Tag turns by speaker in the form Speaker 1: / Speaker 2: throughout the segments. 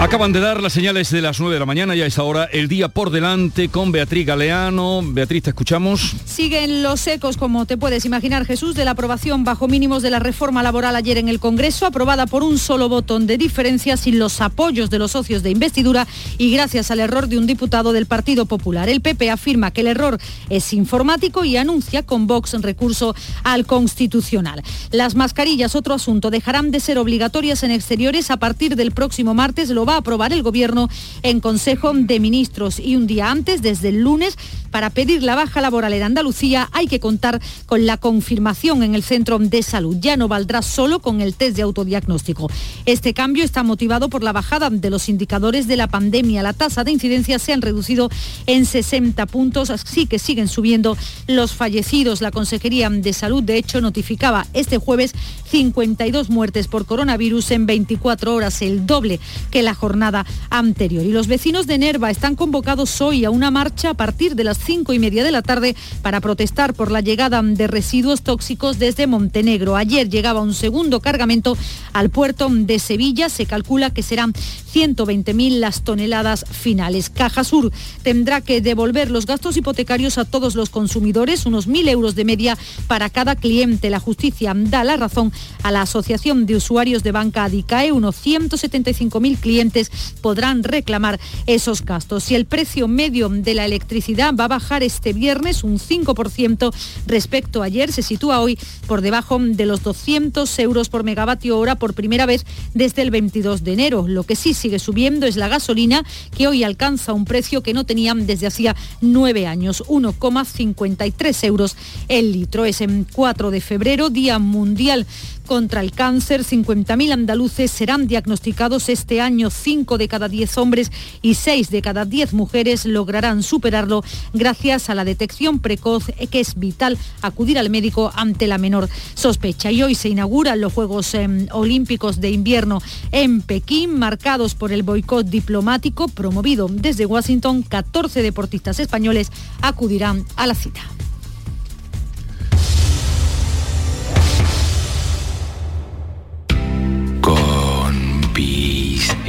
Speaker 1: Acaban de dar las señales de las 9 de la mañana y a esta hora el día por delante con Beatriz Galeano. Beatriz, te escuchamos.
Speaker 2: Siguen los ecos, como te puedes imaginar, Jesús, de la aprobación bajo mínimos de la reforma laboral ayer en el Congreso, aprobada por un solo botón de diferencia sin los apoyos de los socios de investidura y gracias al error de un diputado del Partido Popular. El PP afirma que el error es informático y anuncia con Vox en recurso al Constitucional. Las mascarillas, otro asunto, dejarán de ser obligatorias en exteriores a partir del próximo martes. Lo va aprobar el Gobierno en Consejo de Ministros y un día antes, desde el lunes, para pedir la baja laboral en Andalucía hay que contar con la confirmación en el centro de salud. Ya no valdrá solo con el test de autodiagnóstico. Este cambio está motivado por la bajada de los indicadores de la pandemia. La tasa de incidencia se han reducido en 60 puntos, así que siguen subiendo los fallecidos. La Consejería de Salud, de hecho, notificaba este jueves 52 muertes por coronavirus en 24 horas, el doble que la jornada anterior. Y los vecinos de Nerva están convocados hoy a una marcha a partir de las cinco y media de la tarde para protestar por la llegada de residuos tóxicos desde Montenegro. Ayer llegaba un segundo cargamento al puerto de Sevilla. Se calcula que serán 120.000 las toneladas finales. Caja Sur tendrá que devolver los gastos hipotecarios a todos los consumidores, unos 1.000 euros de media para cada cliente. La justicia da la razón a la Asociación de Usuarios de Banca Adicae. Unos 175.000 clientes podrán reclamar esos gastos. Y el precio medio de la electricidad va a bajar este viernes un 5% respecto a ayer. Se sitúa hoy por debajo de los 200 euros por megavatio hora por primera vez desde el 22 de enero. Lo que sí sigue subiendo es la gasolina, que hoy alcanza un precio que no tenían desde hacía nueve años, 1,53 euros el litro. Es en 4 de febrero, Día Mundial contra el cáncer. 50.000 andaluces serán diagnosticados este año. 5 de cada 10 hombres y 6 de cada 10 mujeres lograrán superarlo gracias a la detección precoz que es vital acudir al médico ante la menor sospecha. Y hoy se inauguran los Juegos em, Olímpicos de Invierno en Pekín, marcados por el boicot diplomático promovido desde Washington. 14 deportistas españoles acudirán a la cita.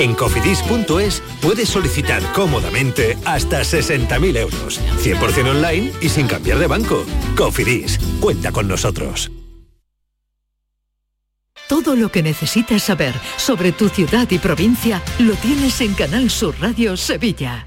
Speaker 3: En cofidis.es puedes solicitar cómodamente hasta 60.000 euros, 100% online y sin cambiar de banco. Cofidis, cuenta con nosotros.
Speaker 4: Todo lo que necesitas saber sobre tu ciudad y provincia lo tienes en Canal Sur Radio Sevilla.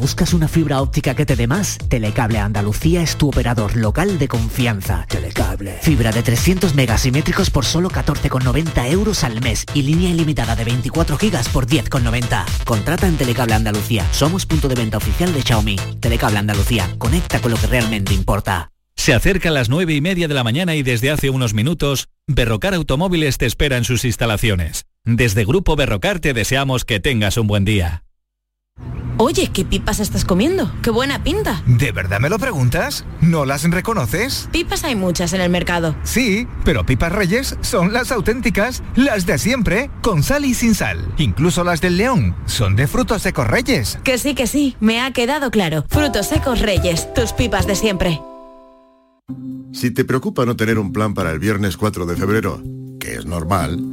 Speaker 5: ¿Buscas una fibra óptica que te dé más? Telecable Andalucía es tu operador local de confianza. Telecable. Fibra de 300 megasimétricos por solo 14,90 euros al mes y línea ilimitada de 24 gigas por 10,90. Contrata en Telecable Andalucía. Somos punto de venta oficial de Xiaomi. Telecable Andalucía. Conecta con lo que realmente importa.
Speaker 6: Se acercan las nueve y media de la mañana y desde hace unos minutos, Berrocar Automóviles te espera en sus instalaciones.
Speaker 7: Desde Grupo Berrocar te deseamos que tengas un buen día.
Speaker 6: Oye, ¿qué pipas estás comiendo? ¡Qué buena pinta!
Speaker 8: ¿De verdad me lo preguntas? ¿No las reconoces?
Speaker 6: Pipas hay muchas en el mercado.
Speaker 8: Sí, pero pipas reyes son las auténticas, las de siempre, con sal y sin sal. Incluso las del león son de frutos secos reyes.
Speaker 6: Que sí, que sí, me ha quedado claro. Frutos secos reyes, tus pipas de siempre.
Speaker 9: Si te preocupa no tener un plan para el viernes 4 de febrero, que es normal,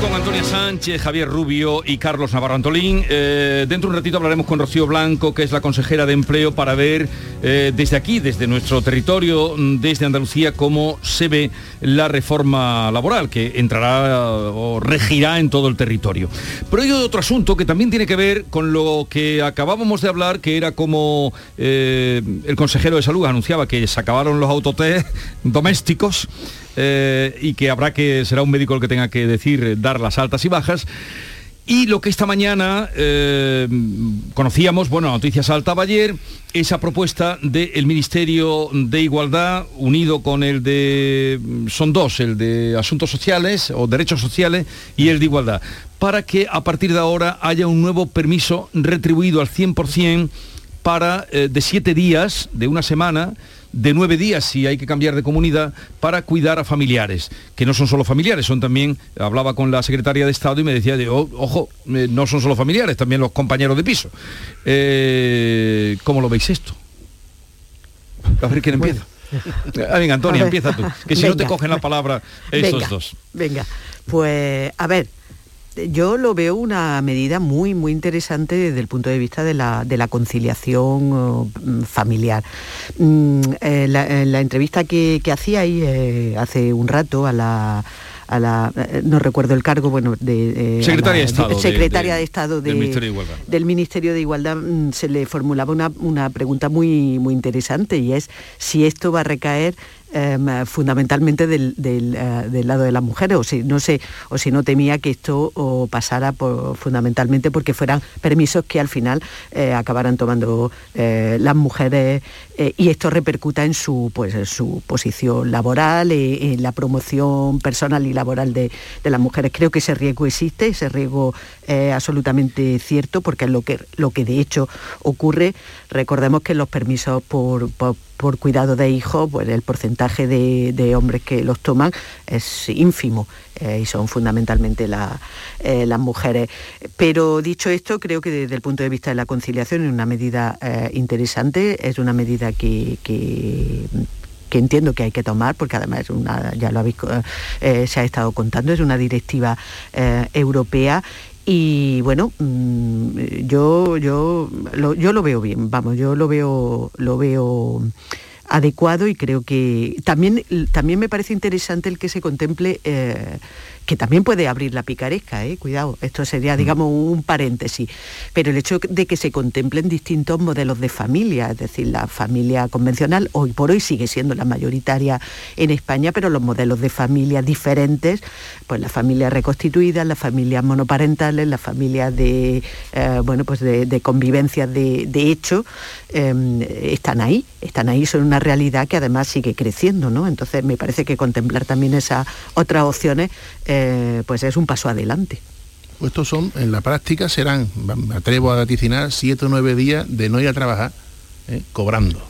Speaker 1: con Antonia Sánchez, Javier Rubio y Carlos Navarro Antolín. Eh, dentro de un ratito hablaremos con Rocío Blanco, que es la consejera de empleo, para ver eh, desde aquí, desde nuestro territorio, desde Andalucía, cómo se ve la reforma laboral, que entrará o regirá en todo el territorio. Pero hay otro asunto que también tiene que ver con lo que acabábamos de hablar, que era como eh, el consejero de salud anunciaba que se acabaron los autotest domésticos. Eh, y que habrá que, será un médico el que tenga que decir, eh, dar las altas y bajas. Y lo que esta mañana eh, conocíamos, bueno, noticias saltaba ayer, esa propuesta del Ministerio de Igualdad unido con el de, son dos, el de Asuntos Sociales o Derechos Sociales y el de Igualdad, para que a partir de ahora haya un nuevo permiso retribuido al 100% para, de siete días, de una semana, de nueve días si hay que cambiar de comunidad para cuidar a familiares, que no son solo familiares, son también, hablaba con la secretaria de Estado y me decía, de, oh, ojo, eh, no son solo familiares, también los compañeros de piso. Eh, ¿Cómo lo veis esto? A ver quién empieza. Ah, venga, Antonia, empieza tú. Que si no te cogen la palabra esos dos.
Speaker 10: Venga, pues a ver, yo lo veo una medida muy, muy interesante desde el punto de vista de la, conciliación mm, familiar. Mm, eh, la, entrevista que, hacía ahí eh, hace un rato a la eh, no recuerdo el cargo, bueno, de...
Speaker 1: secretaria de Estado.
Speaker 10: secretaria de, Estado del, Ministerio de Igualdad. Mm, se le formulaba una, una, pregunta muy, muy interesante y es si esto va a recaer Em, fundamentalmente del, eh, del, lado de las mujeres, o si no sé, o si no temía que esto pasara por, fundamentalmente porque fueran permisos que al final eh, acabaran tomando eh, las mujeres y esto repercuta en su pues su posición laboral, en la promoción personal y laboral de, de, las mujeres. Creo que ese riesgo existe, ese riesgo es absolutamente cierto, porque es lo que, lo que de hecho ocurre. Recordemos que los permisos por por cuidado de hijos, pues el porcentaje de, hombres que los toman es ínfimo eh, y son fundamentalmente eh, las mujeres. Pero dicho esto, creo que desde el punto de vista de la conciliación es una medida eh, interesante, es una medida que, que entiendo que hay que tomar, porque además una, ya lo habéis, se ha estado contando, es una directiva europea y bueno, mm, yo, yo, lo, yo lo veo bien, vamos, yo lo veo, lo veo adecuado y creo que también, también me parece interesante el que se contemple eh, que también puede abrir la picaresca, ¿eh? cuidado, esto sería, mm. digamos, un paréntesis, pero el hecho de que se contemplen distintos modelos de familia, es decir, la familia convencional hoy por hoy sigue siendo la mayoritaria en España, pero los modelos de familia diferentes, pues las familias reconstituidas, las familias monoparentales, las familias de, eh, bueno, pues de, convivencia de, hecho, em, están ahí, están ahí, son una realidad que además sigue creciendo, ¿no? Entonces me parece que contemplar también esas otras opciones eh, pues es un paso adelante.
Speaker 11: Pues estos son, en la práctica serán, me atrevo a vaticinar, siete o nueve días de no ir a trabajar, ¿eh? cobrando.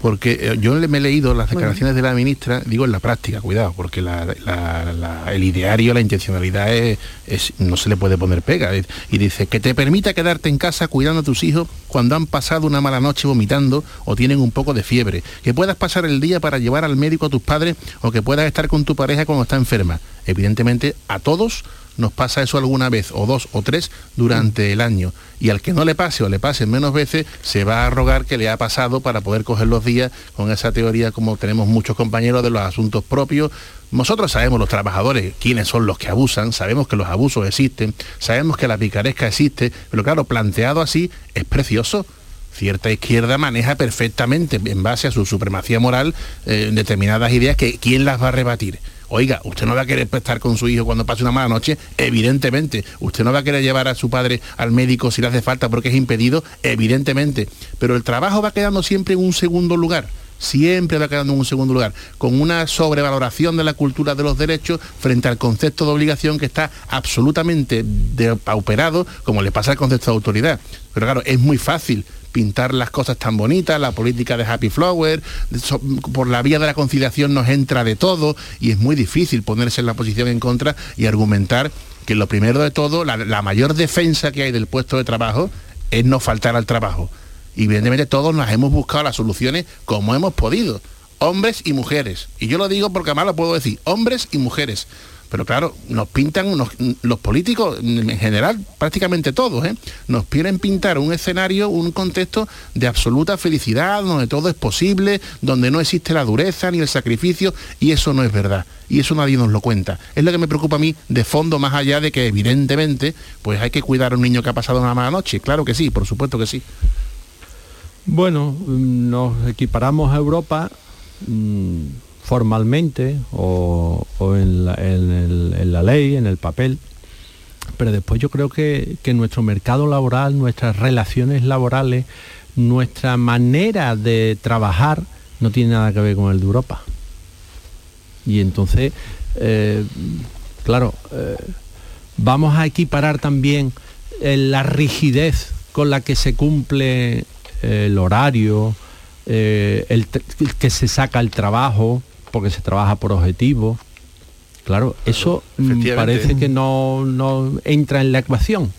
Speaker 11: Porque eh, yo me he leído las declaraciones de la ministra, digo en la práctica, cuidado, porque el ideario, la intencionalidad es, no se le puede poner pega. Y dice, que te permita quedarte en casa cuidando a tus hijos cuando han pasado una mala noche vomitando o tienen un poco de fiebre. Que puedas pasar el día para llevar al médico a tus padres o que puedas estar con tu pareja cuando está enferma. Evidentemente, a todos nos pasa eso alguna vez, o dos o tres, durante el año. Y al que no le pase o le pase menos veces, se va a rogar que le ha pasado para poder coger los días con esa teoría como tenemos muchos compañeros de los asuntos propios. Nosotros sabemos los trabajadores quiénes son los que abusan, sabemos que los abusos existen, sabemos que la picaresca existe, pero claro, planteado así es precioso cierta izquierda maneja perfectamente, en base a su supremacía moral, eh, determinadas ideas que quién las va a rebatir. Oiga, usted no va a querer estar con su hijo cuando pase una mala noche, evidentemente. Usted no va a querer llevar a su padre al médico si le hace falta porque es impedido, evidentemente. Pero el trabajo va quedando siempre en un segundo lugar siempre va quedando en un segundo lugar, con una sobrevaloración de la cultura de los derechos frente al concepto de obligación que está absolutamente depauperado, como le pasa al concepto de autoridad. Pero claro, es muy fácil pintar las cosas tan bonitas, la política de Happy Flower, por la vía de la conciliación nos entra de todo y es muy difícil ponerse en la posición en contra y argumentar que lo primero de todo, la, mayor defensa que hay del puesto de trabajo es no faltar al trabajo. Y evidentemente todos nos hemos buscado las soluciones como hemos podido, hombres y mujeres. Y yo lo digo porque además lo puedo decir, hombres y mujeres. Pero claro, nos pintan, los políticos en general, prácticamente todos, ¿eh? nos quieren pintar un escenario, un contexto de absoluta felicidad, donde todo es posible, donde no existe la dureza ni el sacrificio, y eso no es verdad. Y eso nadie nos lo cuenta. Es lo que me preocupa a mí de fondo, más allá de que evidentemente, pues hay que cuidar a un niño que ha pasado una mala noche. Claro que sí, por supuesto que sí.
Speaker 12: Bueno, nos equiparamos a Europa. Mm, formalmente o, en, la, ley, en el papel, pero después yo creo que, nuestro mercado laboral, nuestras relaciones laborales, nuestra manera de trabajar no tiene nada que ver con el de Europa. Y entonces, eh, claro, eh, vamos a equiparar también eh, la rigidez con la que se cumple el horario, el que se saca el trabajo, porque se trabaja por objetivos. Claro, eso parece que no, entra en la ecuación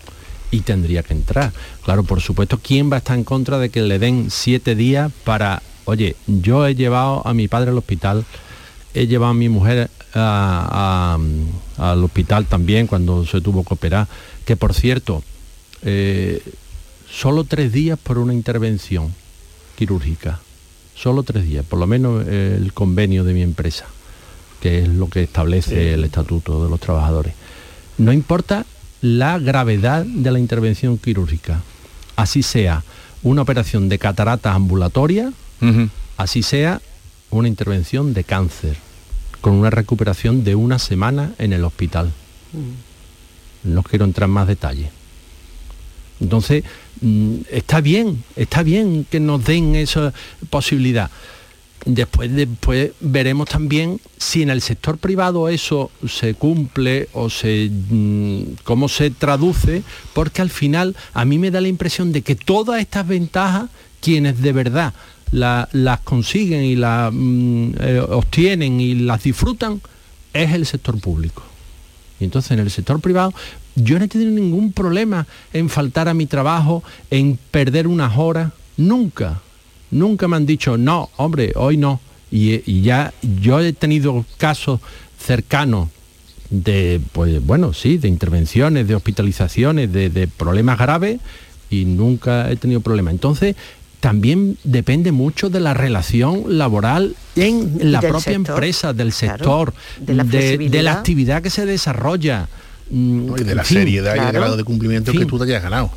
Speaker 12: y tendría que entrar. Claro, por supuesto, ¿quién va a estar en contra de que le den siete días para, oye, yo he llevado a mi padre al hospital, he llevado a mi mujer al hospital también cuando se tuvo que operar, que por cierto, eh, solo tres días por una intervención quirúrgica solo tres días, por lo menos el convenio de mi empresa, que es lo que establece el estatuto de los trabajadores. No importa la gravedad de la intervención quirúrgica, así sea una operación de catarata ambulatoria, así sea una intervención de cáncer, con una recuperación de una semana en el hospital. Mm. No quiero entrar en más detalles. Entonces, mm, está bien, está bien que nos den esa posibilidad. Después, después veremos también si en el sector privado eso se cumple o se mm, cómo se traduce, porque al final a mí me da la impresión de que todas estas ventajas, quienes de verdad las consiguen y las mm, eh, obtienen y las disfrutan, es el sector público. Y entonces en el sector privado yo no he tenido ningún problema en faltar a mi trabajo, en perder unas horas, nunca. Nunca me han dicho, no, hombre, hoy no. Y, ya yo he tenido casos cercanos de, pues bueno, sí, de intervenciones, de hospitalizaciones, de, problemas graves y nunca he tenido problema. Entonces, también depende mucho de la relación laboral en la propia empresa, del sector, de, la actividad que se desarrolla.
Speaker 11: Mm, y de la seriedad y del grado de cumplimiento que tú te hayas ganado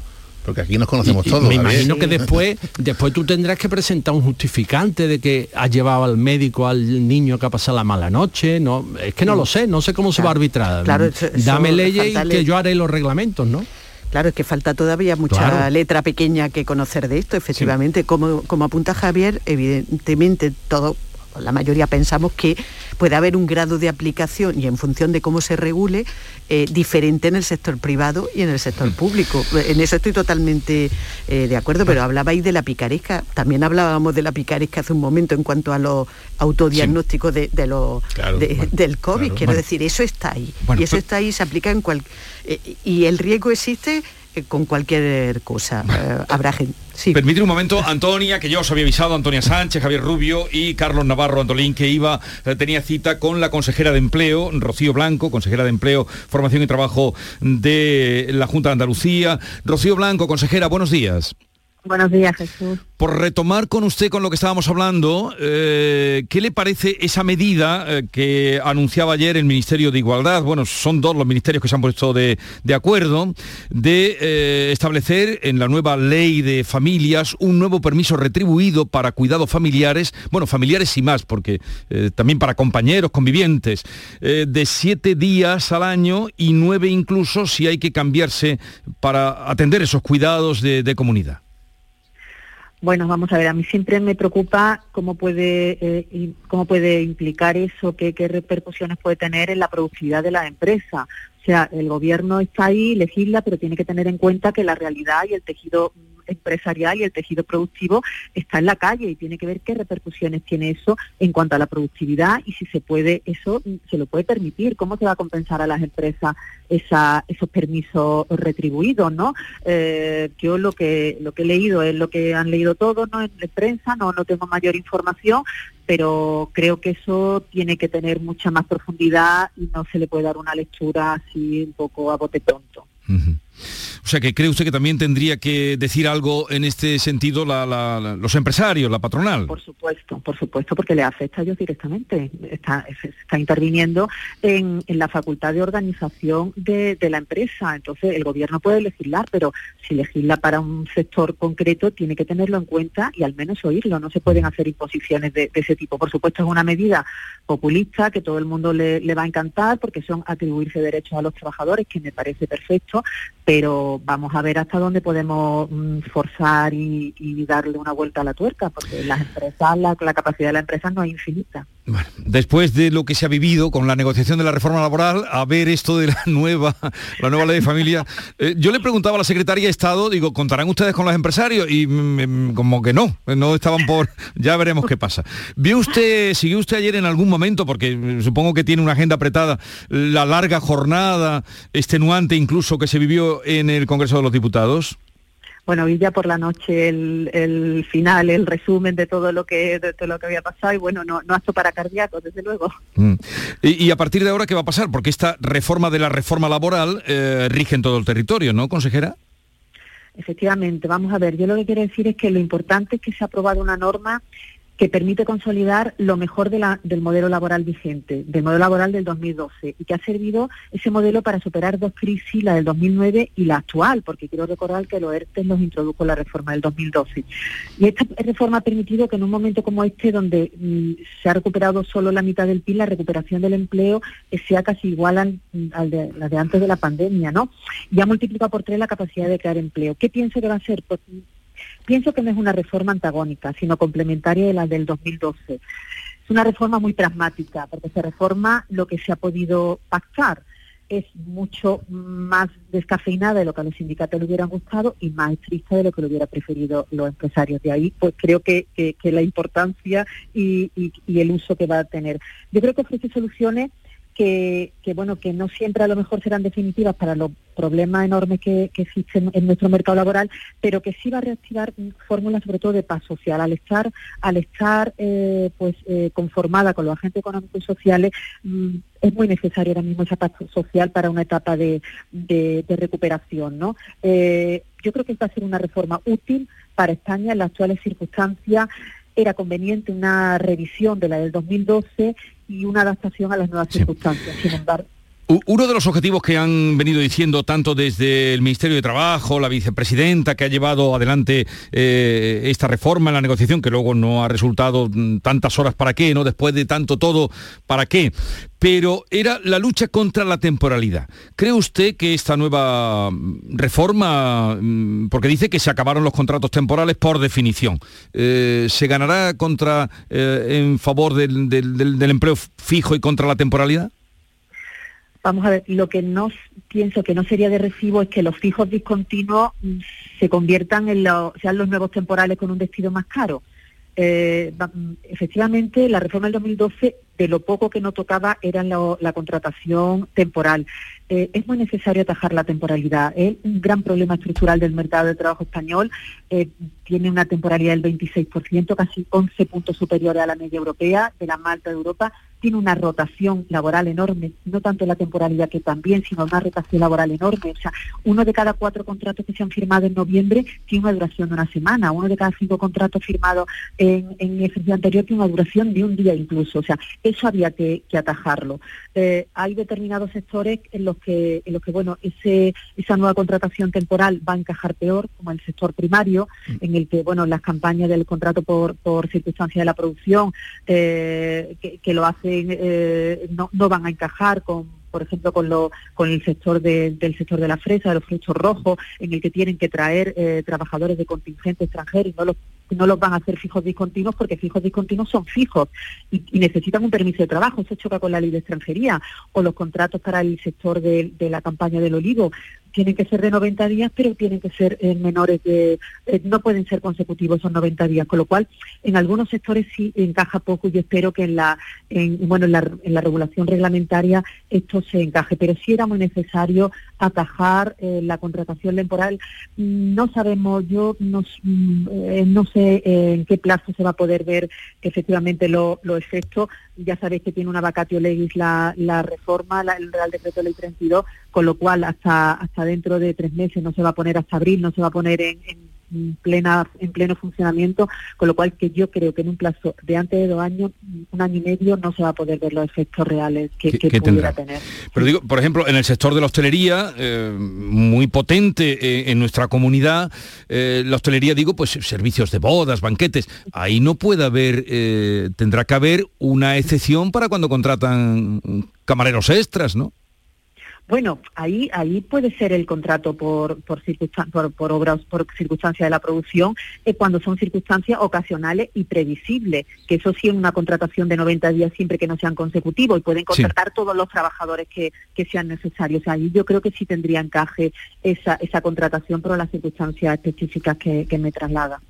Speaker 11: porque aquí nos conocemos todos.
Speaker 12: Me imagino que después, después tú tendrás que presentar un justificante de que has llevado al médico al niño que ha pasado la mala noche. No, es que no lo sé, no sé cómo se va a arbitrar. Dame leyes y que yo haré los reglamentos, ¿no?
Speaker 10: Claro, es que falta todavía mucha letra pequeña que conocer de esto, efectivamente. Como, como apunta Javier, evidentemente todo la mayoría pensamos que puede haber un grado de aplicación y en función de cómo se regule, eh, diferente en el sector privado y en el sector mm. público. En eso estoy totalmente eh, de acuerdo, pero hablabais de la picaresca, también hablábamos de la picaresca hace un momento en cuanto a los autodiagnósticos de, los, del COVID. Quiero decir, eso está ahí. y eso está ahí, se aplica en cual... Eh, y el riesgo existe con cualquier cosa. Eh, habrá gente. Sí.
Speaker 1: Un momento, Antonia, que yo os había avisado, Antonia Sánchez, Javier Rubio y Carlos Navarro Antolín, que iba, eh, tenía cita con la consejera de Empleo, Rocío Blanco, consejera de Empleo, Formación y Trabajo de la Junta de Andalucía. Rocío Blanco, consejera, buenos días.
Speaker 13: Buenos días, Jesús.
Speaker 1: Por retomar con usted con lo que estábamos hablando, eh, ¿qué le parece esa medida eh, que anunciaba ayer el Ministerio de Igualdad? Bueno, son dos los ministerios que se han puesto de, acuerdo, de eh, establecer en la nueva ley de familias un nuevo permiso retribuido para cuidados familiares, bueno, familiares y más, porque también para compañeros, convivientes, de siete días al año y nueve incluso si hay que cambiarse para atender esos cuidados de comunidad.
Speaker 13: Bueno, vamos a ver, a mí siempre me preocupa cómo puede, eh, cómo puede implicar eso, qué, qué repercusiones puede tener en la productividad de la empresa. O sea, el gobierno está ahí, legisla, pero tiene que tener en cuenta que la realidad y el tejido empresarial y el tejido productivo está en la calle y tiene que ver qué repercusiones tiene eso en cuanto a la productividad y si se puede, eso se lo puede permitir, cómo se va a compensar a las empresas esa, esos permisos retribuidos, ¿no? Eh, yo lo que lo que he leído es lo que han leído todos, ¿no? En prensa, no, no tengo mayor información, pero creo que eso tiene que tener mucha más profundidad y no se le puede dar una lectura así un poco a bote pronto.
Speaker 1: O sea que cree usted que también tendría que decir algo en este sentido los empresarios, la patronal.
Speaker 13: Por supuesto, por supuesto, porque le afecta a ellos directamente. Está, interviniendo en, la facultad de organización de, la empresa. Entonces el gobierno puede legislar, pero si legisla para un sector concreto tiene que tenerlo en cuenta y al menos oírlo. No se pueden hacer imposiciones de, ese tipo. Por supuesto es una medida populista que todo el mundo le va a encantar porque son atribuirse derechos a los trabajadores, que me parece perfecto, pero vamos a ver hasta dónde podemos mm, forzar y, darle una vuelta a la tuerca, porque las empresas, la, capacidad de la empresa no es infinita.
Speaker 1: Bueno, después de lo que se ha vivido con la negociación de la reforma laboral, a ver esto de la nueva, la nueva ley de familia, eh, yo le preguntaba a la secretaria de Estado, digo, ¿contarán ustedes con los empresarios? Y mm, mm, como que no, no estaban por, ya veremos qué pasa. ¿Vio usted, siguió usted ayer en algún momento, porque supongo que tiene una agenda apretada, la larga jornada extenuante incluso que se vivió en el Congreso de los Diputados?
Speaker 13: Bueno, vi ya por la noche el, final, el resumen de todo lo que de todo lo que había pasado y bueno, no, no apto para cardíacos, desde luego.
Speaker 1: Mm. Y, a partir de ahora, ¿qué va a pasar? Porque esta reforma de la reforma laboral eh, rige en todo el territorio, ¿no, consejera?
Speaker 13: Efectivamente, vamos a ver, yo lo que quiero decir es que lo importante es que se ha aprobado una norma que permite consolidar lo mejor de la, del modelo laboral vigente, del modelo laboral del 2012, y que ha servido ese modelo para superar dos crisis, la del 2009 y la actual, porque quiero recordar que los ERTE nos introdujo la reforma del 2012. Y esta reforma ha permitido que en un momento como este, donde mm, se ha recuperado solo la mitad del PIB, la recuperación del empleo eh, sea casi igual al, de la de antes de la pandemia, ¿no? Y ha multiplicado por tres la capacidad de crear empleo. ¿Qué pienso que va a ser? Pienso que no es una reforma antagónica, sino complementaria de la del 2012. Es una reforma muy pragmática, porque se reforma lo que se ha podido pactar. Es mucho más descafeinada de lo que a los sindicatos le hubieran gustado y más estricta de lo que le hubiera preferido los empresarios. De ahí, pues creo que, la importancia y el uso que va a tener. Yo creo que ofrece soluciones que, bueno que no siempre a lo mejor serán definitivas para los problemas enormes que, existen en nuestro mercado laboral, pero que sí va a reactivar fórmulas sobre todo de paz social. Al estar, al estar eh, pues eh, conformada con los agentes económicos y sociales, mm, es muy necesaria ahora mismo esa paz social para una etapa de, de, recuperación. ¿no? Eh, yo creo que va a ser una reforma útil para España en las actuales circunstancias era conveniente una revisión de la del 2012 y una adaptación a las nuevas circunstancias. Sin embargo,
Speaker 1: Uno de los objetivos que han venido diciendo tanto desde el Ministerio de Trabajo, la vicepresidenta que ha llevado adelante eh, esta reforma en la negociación, que luego no ha resultado mm, tantas horas para qué, ¿no? Después de tanto todo, ¿para qué? Pero era la lucha contra la temporalidad. ¿Cree usted que esta nueva mm, reforma, mm, porque dice que se acabaron los contratos temporales por definición, eh, se ganará contra eh, en favor del empleo fijo y contra la temporalidad?
Speaker 13: Vamos a ver, lo que no pienso que no sería de recibo es que los fijos discontinuos mm, se conviertan en los, sean los nuevos temporales con un destino más caro. Eh, mm, efectivamente, la reforma del 2012 de lo poco que no tocaba era la, contratación temporal. Eh, es muy necesario atajar la temporalidad. Es un gran problema estructural del mercado de trabajo español. Eh, tiene una temporalidad del 26%, casi 11 puntos superiores a la media europea, de la Malta de Europa tiene una rotación laboral enorme, no tanto la temporalidad que también, sino una rotación laboral enorme. O sea, uno de cada cuatro contratos que se han firmado en noviembre tiene una duración de una semana, uno de cada cinco contratos firmados en, en el ejercicio anterior tiene una duración de un día incluso. O sea, eso había que, atajarlo. Eh, hay determinados sectores en los que, en los que bueno, ese, esa nueva contratación temporal va a encajar peor, como el sector primario, mm. en el que, bueno, las campañas del contrato por, por circunstancia de la producción, eh, que lo hace eh, no, no van a encajar con por ejemplo, con, lo, con el sector del sector de la fresa, de los frutos rojos, en el que tienen que traer eh, trabajadores de contingente extranjero y no los, no los van a hacer fijos discontinuos porque fijos discontinuos son fijos y, necesitan un permiso de trabajo. Eso choca con la ley de extranjería. O los contratos para el sector de, de la campaña del olivo tienen que ser de 90 días, pero tienen que ser en menores de, eh, no pueden ser consecutivos esos 90 días, con lo cual en algunos sectores sí encaja poco y espero que en la, en, bueno, en la, en la regulación reglamentaria esto se encaje, pero sí era muy necesario atajar eh, la contratación temporal. No sabemos, yo no, mm, eh, no sé en qué plazo se va a poder ver efectivamente los lo efectos. Ya sabéis que tiene una vacatio legis la, la reforma, el Real Decreto Ley 32, con lo cual hasta, hasta dentro de tres meses no se va a poner hasta abril, no se va a poner en plena, en pleno funcionamiento, con lo cual que yo creo que en un plazo de antes de dos años, un año y medio, no se va a poder ver los efectos reales que, pudiera tener.
Speaker 1: Pero digo, por ejemplo, en el sector de la hostelería, eh, muy potente eh, en nuestra comunidad, eh, la hostelería, digo, pues servicios de bodas, banquetes, ahí no puede haber, tendrá que haber una excepción para cuando contratan camareros extras, ¿no?
Speaker 13: Bueno, ahí ahí puede ser el contrato por por, por, obras por circunstancia de la producción eh, cuando son circunstancias ocasionales y previsibles, que eso sí es una contratación de 90 días siempre que no sean consecutivos y pueden contratar todos los trabajadores que, sean necesarios. ahí yo creo que sí tendría encaje esa, esa contratación por las circunstancias específicas que, me traslada.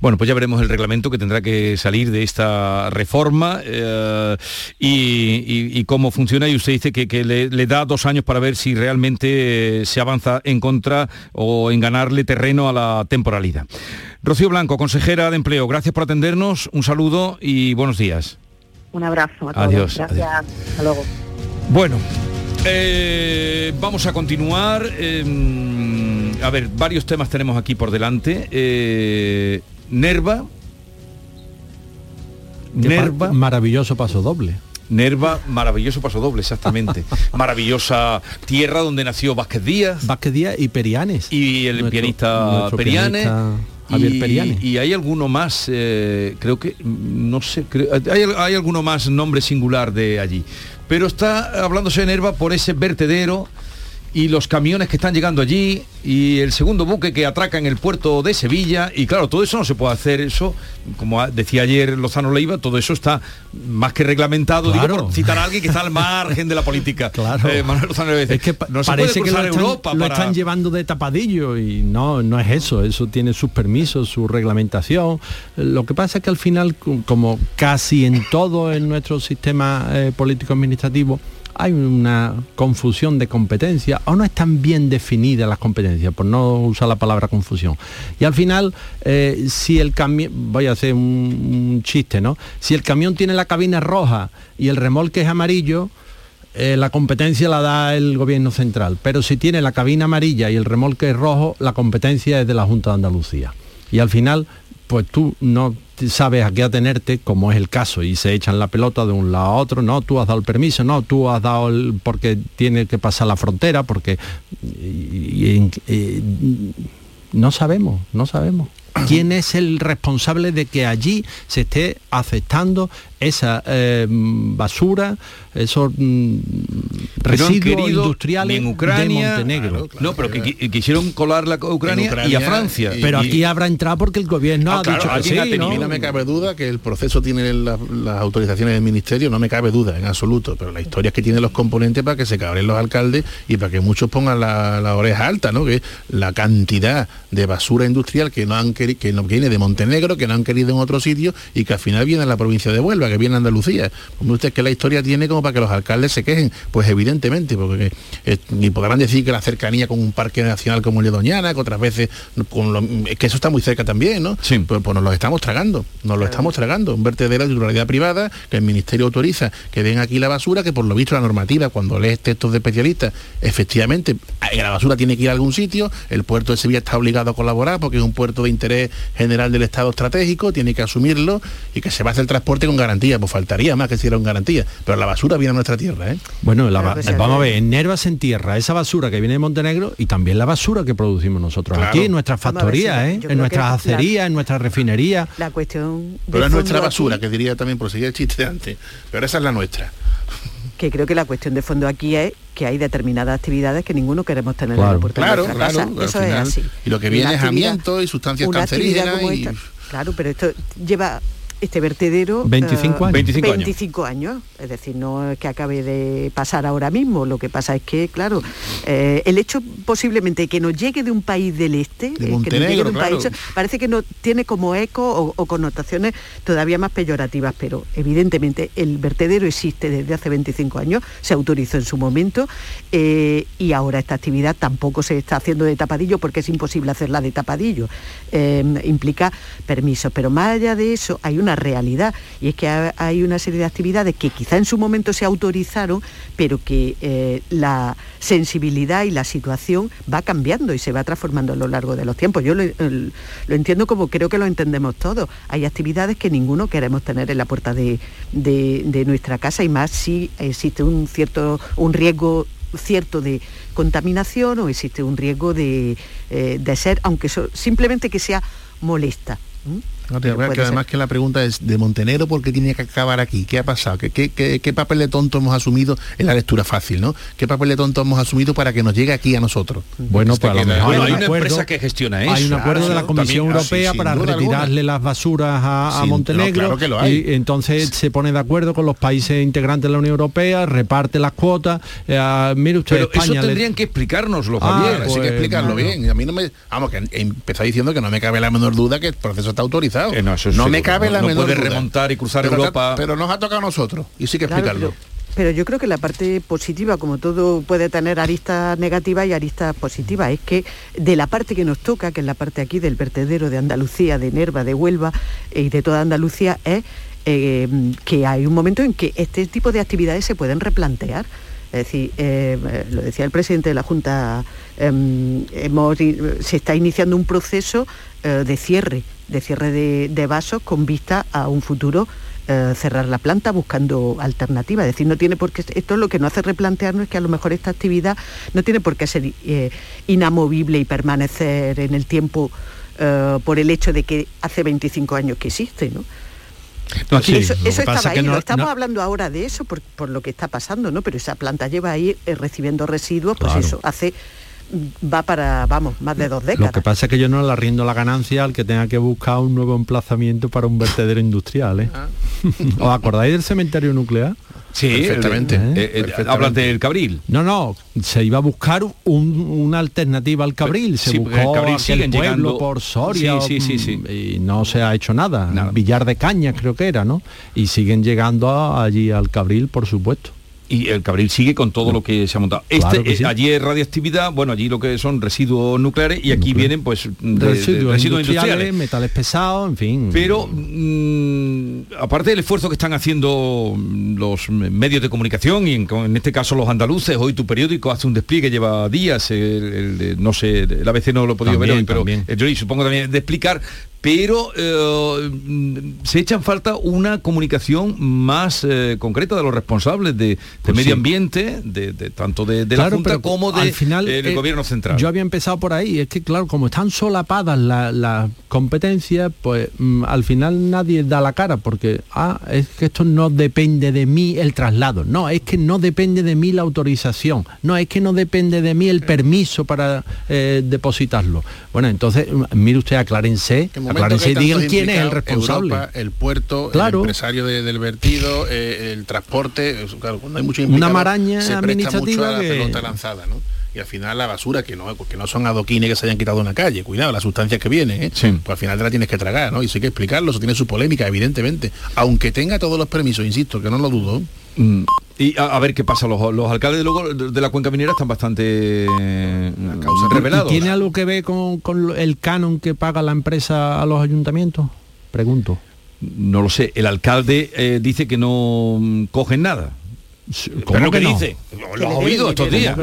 Speaker 1: Bueno, pues ya veremos el reglamento que tendrá que salir de esta reforma eh, y, cómo funciona. Y usted dice que, le da dos años para ver si realmente eh, se avanza en contra o en ganarle terreno a la temporalidad. Rocío Blanco, consejera de Empleo, gracias por atendernos, un saludo y buenos días.
Speaker 13: Un abrazo
Speaker 1: a todos. Adiós.
Speaker 13: Gracias. Hasta luego.
Speaker 1: Bueno, eh, vamos a continuar. Em, a ver, varios temas tenemos aquí por delante. Eh, Nerva.
Speaker 12: Nerva. Maravilloso paso doble.
Speaker 1: Nerva, maravilloso paso doble, exactamente. Maravillosa tierra donde nació Vázquez Díaz.
Speaker 12: Vázquez Díaz y Perianes.
Speaker 1: Y el pianista Perianes.
Speaker 12: Javier
Speaker 1: y,
Speaker 12: Perianes.
Speaker 1: Y hay alguno más, eh, creo que, no sé, hay, hay alguno más nombre singular de allí. Pero está hablándose de Nerva por ese vertedero y los camiones que están llegando allí y el segundo buque que atraca en el puerto de Sevilla y claro, todo eso no se puede hacer, eso, como decía ayer Lozano Leiva, todo eso está más que reglamentado, digo, citar a alguien que está al margen de la política.
Speaker 12: Claro. Eh, Manuel Lozano Leiva es que no parece que lo están, Europa lo están llevando de tapadillo y no, no es eso, eso tiene sus permisos, su reglamentación. Lo que pasa es que al final, como casi en todo en nuestro sistema eh, político administrativo, hay una confusión de competencia o no están bien definidas las competencias, por no usar la palabra confusión. Y al final, eh, si el camión, voy a hacer un, chiste, ¿no? Si el camión tiene la cabina roja y el remolque es amarillo, eh, la competencia la da el gobierno central. Pero si tiene la cabina amarilla y el remolque es rojo, la competencia es de la Junta de Andalucía. Y al final, pues tú no sabes a qué atenerte, como es el caso, y se echan la pelota de un lado a otro, no, tú has dado el permiso, no, tú has dado el, porque tiene que pasar la frontera, porque no sabemos, no sabemos. ¿Quién es el responsable de que allí se esté aceptando esa eh, basura, esos mm, residuos industriales
Speaker 1: en Ucrania,
Speaker 12: de Montenegro.
Speaker 1: no, pero que, quisieron colar la Ucrania, y a Francia.
Speaker 12: pero aquí habrá entrado porque el gobierno
Speaker 11: ah,
Speaker 12: ha dicho que sí,
Speaker 11: ¿no? no me cabe duda que el proceso tiene las autorizaciones del ministerio, no me cabe duda en absoluto, pero la historia es que tiene los componentes para que se cabren los alcaldes y para que muchos pongan la, la oreja alta, ¿no? Que la cantidad de basura industrial que no han que no viene de Montenegro, que no han querido en otro sitio y que al final viene a la provincia de Huelva, que viene a Andalucía. Como usted que la historia tiene como para que los alcaldes se quejen, pues evidentemente, porque eh, ni podrán decir que la cercanía con un parque nacional como el de Doñana, que otras veces con que eso está muy cerca también, ¿no?
Speaker 1: Sí.
Speaker 11: Pues, pues, nos lo estamos tragando, nos lo estamos tragando. Un vertedero de titularidad privada, que el ministerio autoriza que den aquí la basura, que por lo visto la normativa, cuando lees textos de especialistas, efectivamente, eh, la basura tiene que ir a algún sitio, el puerto de Sevilla está obligado a colaborar porque es un puerto de interés general del Estado estratégico, tiene que asumirlo y que se va a hacer el transporte con garantía, pues faltaría más que si era con garantía, pero la basura viene a nuestra tierra. ¿eh?
Speaker 12: Bueno, la, vamos a ver, en Nerva se entierra esa basura que viene de Montenegro y también la basura que producimos nosotros aquí en nuestras factorías, ¿eh? en nuestras acerías, en nuestras refinerías.
Speaker 10: La cuestión...
Speaker 11: Pero es nuestra basura, que diría también, por seguir el chiste de antes, pero esa es la nuestra
Speaker 10: que creo que la cuestión de fondo aquí es que hay determinadas actividades que ninguno queremos tener en la puerta
Speaker 11: claro,
Speaker 10: de
Speaker 11: claro, Eso es así. Y lo que viene es amianto y sustancias cancerígenas. Y...
Speaker 10: claro, pero esto lleva este vertedero
Speaker 12: 25
Speaker 10: años. 25, años. Es decir, no es que acabe de pasar ahora mismo. Lo que pasa es que, claro, eh, el hecho posiblemente que nos llegue de un país del este,
Speaker 11: que nos llegue de un país,
Speaker 10: parece que no tiene como eco o, connotaciones todavía más peyorativas, pero evidentemente el vertedero existe desde hace 25 años, se autorizó en su momento eh, y ahora esta actividad tampoco se está haciendo de tapadillo porque es imposible hacerla de tapadillo. Eh, implica permisos, pero más allá de eso hay una realidad y es que hay una serie de actividades que quizá en su momento se autorizaron, pero que eh, la sensibilidad y la situación va cambiando y se va transformando a lo largo de los tiempos. Yo lo, entiendo como creo que lo entendemos todos. Hay actividades que ninguno queremos tener en la puerta de, nuestra casa y más si existe un cierto un riesgo cierto de contaminación o existe un riesgo de, eh, ser, aunque simplemente que sea molesta
Speaker 11: que además que la pregunta es de Montenegro, ¿por qué tiene que acabar aquí? ¿Qué ha pasado? ¿Qué, qué, papel de tonto hemos asumido en la lectura fácil, ¿no? ¿Qué papel de tonto hemos asumido para que nos llegue aquí a nosotros?
Speaker 12: Bueno, pues a lo mejor
Speaker 1: hay, una empresa que gestiona eso.
Speaker 12: Hay un acuerdo de la Comisión ah, Europea para retirarle las basuras a, Montenegro y entonces se pone de acuerdo con los países integrantes de la Unión Europea, reparte las cuotas. Eh, mire usted,
Speaker 1: Pero eso tendrían que explicárnoslo, ah, Javier.
Speaker 11: Ah, pues, que explicarlo bien. A mí no me, vamos, que empezó diciendo que no me cabe la menor duda que el proceso está autorizado eh, no, me cabe la menor
Speaker 1: puede remontar y cruzar Europa.
Speaker 11: pero nos ha tocado a nosotros y sí que explicarlo.
Speaker 10: Pero, yo creo que la parte positiva, como todo puede tener aristas negativas y aristas positivas, es que de la parte que nos toca, que es la parte aquí del vertedero de Andalucía, de Nerva, de Huelva eh, y de toda Andalucía, es eh, que hay un momento en que este tipo de actividades se pueden replantear. Es decir, lo decía el presidente de la Junta, em, se está iniciando un proceso de cierre de cierre de, vasos con vista a un futuro eh, cerrar la planta buscando alternativas. Es decir, no tiene por qué, esto es lo que nos hace replantearnos es que a lo mejor esta actividad no tiene por qué ser eh, inamovible y permanecer en el tiempo eh, por el hecho de que hace 25 años que existe, ¿no? eso, estaba ahí, no, estamos hablando ahora de eso por, lo que está pasando, ¿no? Pero esa planta lleva ahí recibiendo residuos, pues eso, hace va para, vamos, más de dos décadas.
Speaker 12: Lo que pasa es que yo no le arriendo la ganancia al que tenga que buscar un nuevo emplazamiento para un vertedero industrial. ¿eh? Ah. ¿Os acordáis del cementerio nuclear?
Speaker 1: Sí, perfectamente. Eh, eh, hablas del Cabril.
Speaker 12: No, no, se iba a buscar una alternativa al Cabril. Se buscó el Cabril aquel pueblo por Soria
Speaker 1: sí, sí, sí,
Speaker 12: y no se ha hecho nada. Villar de Cañas creo que era, ¿no? Y siguen llegando allí al Cabril, por supuesto
Speaker 1: y el Cabril sigue con todo lo que se ha montado. Este, eh, Allí es radioactividad, bueno, allí lo que son residuos nucleares y aquí vienen pues
Speaker 12: residuos, industriales, metales pesados, en fin.
Speaker 1: Pero mm, aparte del esfuerzo que están haciendo los medios de comunicación y en, este caso los andaluces, hoy tu periódico hace un despliegue, lleva días, no sé, el ABC no lo he podido ver hoy, pero yo supongo también de explicar pero eh, se echa en falta una comunicación más eh, concreta de los responsables de,
Speaker 12: Pues
Speaker 1: medio
Speaker 12: sí.
Speaker 1: ambiente, de, de- tanto de, de la Junta
Speaker 12: pero
Speaker 1: como
Speaker 12: al
Speaker 1: del
Speaker 12: final,
Speaker 1: el
Speaker 12: eh,
Speaker 1: gobierno central.
Speaker 12: Yo había empezado por ahí, es que claro, como están solapadas las la competencias, pues mm, al final nadie da la cara porque ah, es que esto no depende de mí el traslado, no, es que no depende de mí la autorización, no, es que no depende de mí el permiso para eh, depositarlo. Bueno, entonces, mm, mire usted, aclárense, aclárense
Speaker 11: que
Speaker 12: y digan quién es el responsable.
Speaker 11: Europa, el puerto,
Speaker 12: Claro.
Speaker 11: el empresario de- del vertido, eh, el transporte, claro, cuando hay mucho
Speaker 12: Una maraña
Speaker 11: se presta mucho a la
Speaker 12: que-
Speaker 11: pelota lanzada, ¿no? Y al final la basura, que no, que no son adoquines que se hayan quitado de una calle, cuidado, las sustancias que vienen, ¿eh? pues al final te la tienes que tragar, ¿no? Y eso hay que explicarlo, eso tiene su polémica, evidentemente. Aunque tenga todos los permisos, insisto, que no lo dudo.
Speaker 1: Mm, Y a, a ver qué pasa, los, los alcaldes luego de la cuenca minera están bastante eh, revelados.
Speaker 12: ¿Y ¿Tiene algo que ver con, el canon que paga la empresa a los ayuntamientos? Pregunto.
Speaker 1: No lo sé, el alcalde eh, dice que no mm, cogen nada.
Speaker 12: ¿Cómo
Speaker 1: ¿Pero
Speaker 12: que
Speaker 1: qué
Speaker 12: no?
Speaker 1: dice? Lo, lo has oído estos días.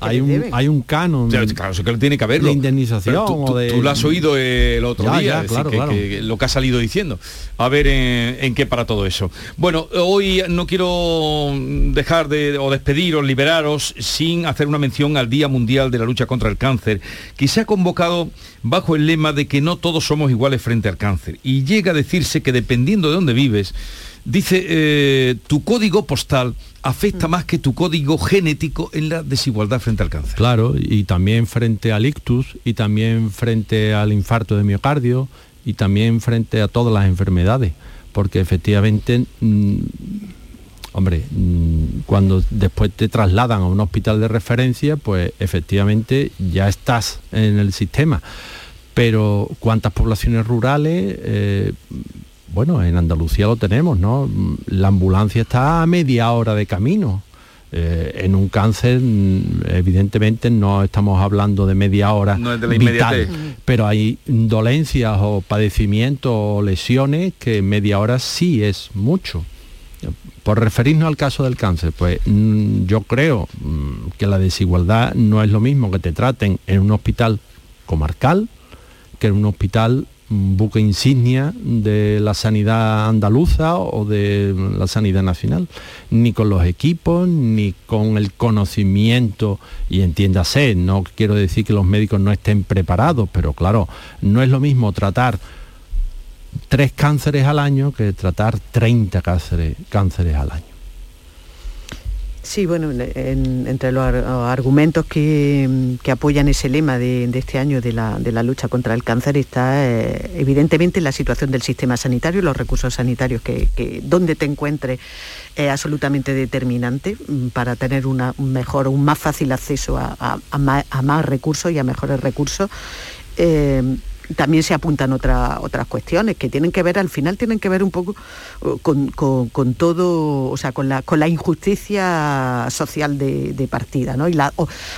Speaker 12: Hay un, hay un canon
Speaker 1: Claro, eso que tiene que haberlo.
Speaker 12: de indemnización
Speaker 1: tú,
Speaker 12: o
Speaker 1: tú-
Speaker 12: de...
Speaker 1: tú lo has oído el otro
Speaker 12: Ya,
Speaker 1: día,
Speaker 12: ya,
Speaker 1: es decir,
Speaker 12: claro,
Speaker 1: que-
Speaker 12: claro.
Speaker 1: que lo que ha salido diciendo. A ver en, en qué para todo eso. Bueno, hoy no quiero dejar de o despedir o liberaros sin hacer una mención al Día Mundial de la Lucha contra el Cáncer, que se ha convocado bajo el lema de que no todos somos iguales frente al cáncer. Y llega a decirse que dependiendo de dónde vives, dice, eh, tu código postal afecta más que tu código genético en la desigualdad frente al cáncer.
Speaker 12: Claro, y también frente al ictus, y también frente al infarto de miocardio, y también frente a todas las enfermedades, porque efectivamente, mm, hombre, mm, cuando después te trasladan a un hospital de referencia, pues efectivamente ya estás en el sistema. Pero ¿cuántas poblaciones rurales? eh, bueno, en Andalucía lo tenemos, ¿no? La ambulancia está a media hora de camino. Eh, en un cáncer, mm, evidentemente, no estamos hablando de media hora
Speaker 1: No es de la
Speaker 12: vital, pero hay dolencias o padecimientos o lesiones que media hora sí es mucho. Por referirnos al caso del cáncer, pues mm, yo creo mm, que la desigualdad no es lo mismo que te traten en un hospital comarcal que en un hospital buque insignia de la sanidad andaluza o de la sanidad nacional, ni con los equipos, ni con el conocimiento, y entiéndase, no quiero decir que los médicos no estén preparados, pero claro, no es lo mismo tratar tres cánceres al año que tratar 30 cánceres, cánceres al año.
Speaker 10: Sí, bueno, en- entre los ar- argumentos que, que apoyan ese lema de, este año de la, de la lucha contra el cáncer está eh, evidentemente la situación del sistema sanitario, los recursos sanitarios que, donde te encuentres es absolutamente determinante mm, para tener una, un mejor, un más fácil acceso a, a más recursos y a mejores recursos. Eh, también se apuntan otra- otras cuestiones que tienen que ver, al final tienen que ver un poco eh, con, con- todo, o sea, con la, con la injusticia social de, partida, ¿no? Y la,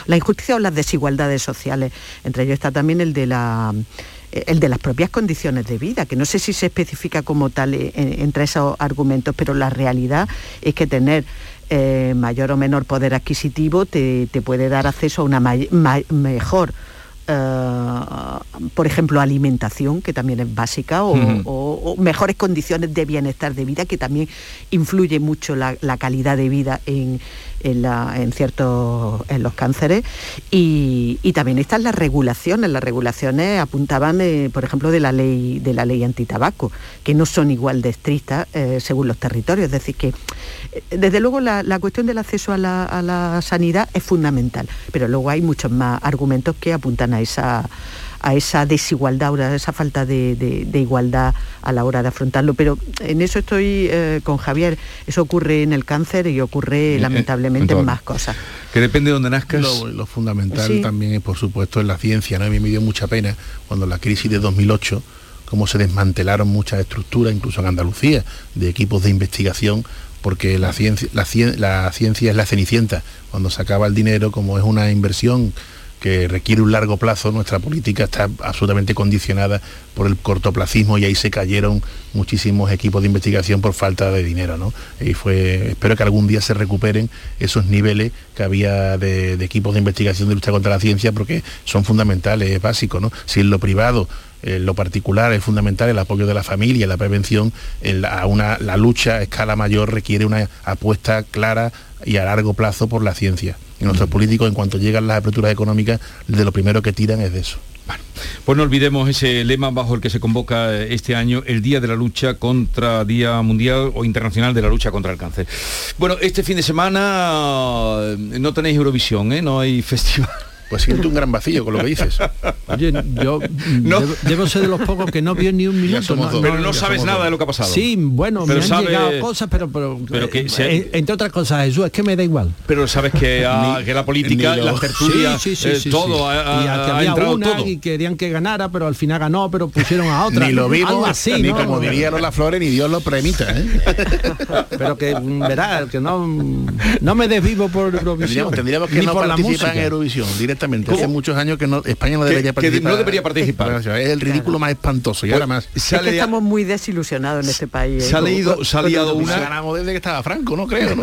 Speaker 10: la injusticia o las desigualdades sociales. Entre ellos está también el de la el de las propias condiciones de vida, que no sé si se especifica como tal eh, en- entre esos argumentos, pero la realidad es que tener eh, mayor o menor poder adquisitivo te, te puede dar acceso a una mejor eh, por ejemplo, alimentación, que también es básica, o, o- o mejores condiciones de bienestar de vida, que también influye mucho la, la calidad de vida en, en, ciertos en los cánceres. Y, también están las regulaciones. Las regulaciones apuntaban, eh, por ejemplo, de la ley de la ley antitabaco, que no son igual de estrictas eh, según los territorios. Es decir, que eh, desde luego la, cuestión del acceso a la sanidad es fundamental, pero luego hay muchos más argumentos que apuntan a esa a esa desigualdad, a esa falta de, de- de igualdad a la hora de afrontarlo. Pero en eso estoy eh, con Javier. Eso ocurre en el cáncer y ocurre
Speaker 1: Eh,
Speaker 10: lamentablemente
Speaker 1: en
Speaker 10: más cosas.
Speaker 1: Que depende de donde nazcas.
Speaker 11: Lo, lo fundamental
Speaker 10: Sí.
Speaker 11: también es, por supuesto, en la ciencia. ¿no? A mí me dio mucha pena cuando la crisis de 2008, cómo se desmantelaron muchas estructuras, incluso en Andalucía, de equipos de investigación, porque la ciencia, la, cien- la ciencia es la cenicienta. Cuando se acaba el dinero, como es una inversión que requiere un largo plazo, nuestra política está absolutamente condicionada por el cortoplacismo y ahí se cayeron muchísimos equipos de investigación por falta de dinero, ¿no? Y fue, espero que algún día se recuperen esos niveles que había de, equipos de investigación de lucha contra la ciencia porque son fundamentales, es básico, ¿no? Si en lo privado en lo particular es fundamental el apoyo de la familia, la prevención, a una, la lucha a escala mayor requiere una apuesta clara y a largo plazo por la ciencia. Y nuestros políticos, en cuanto llegan las aperturas económicas, de lo primero que tiran es de eso.
Speaker 1: Pues no olvidemos ese lema bajo el que se convoca este año el Día de la Lucha contra Día Mundial o Internacional de la Lucha contra el Cáncer. Bueno, este fin de semana eh, no tenéis Eurovisión, ¿eh? no hay festival
Speaker 11: pues siento un gran vacío con lo que dices.
Speaker 12: Oye, yo no. debo, ser de los pocos que no vio ni un minuto.
Speaker 1: pero no sabes nada de lo que ha pasado.
Speaker 12: Sí, bueno, me han llegado cosas, pero, pero, que, eh, entre otras cosas, Jesús, es que me da igual.
Speaker 1: Pero sabes que, que la política, las tertulias, sí, sí, sí, eh, todo ha,
Speaker 12: y había una y querían que ganara, pero al final ganó, pero pusieron a otra.
Speaker 11: ni lo vimos, así, ni como diría Lola Flores, ni Dios lo premita. ¿eh?
Speaker 12: pero que, verá, que no, no me desvivo por Eurovisión.
Speaker 11: Tendríamos, que no participar en Eurovisión directamente Hace muchos años que no, España no debería participar.
Speaker 1: Que no debería participar.
Speaker 11: Es el ridículo más espantoso. Y ahora más.
Speaker 10: Es que estamos muy desilusionados en este país.
Speaker 1: Se ha leído, se ha liado una.
Speaker 11: Ganamos desde que estaba Franco, no creo.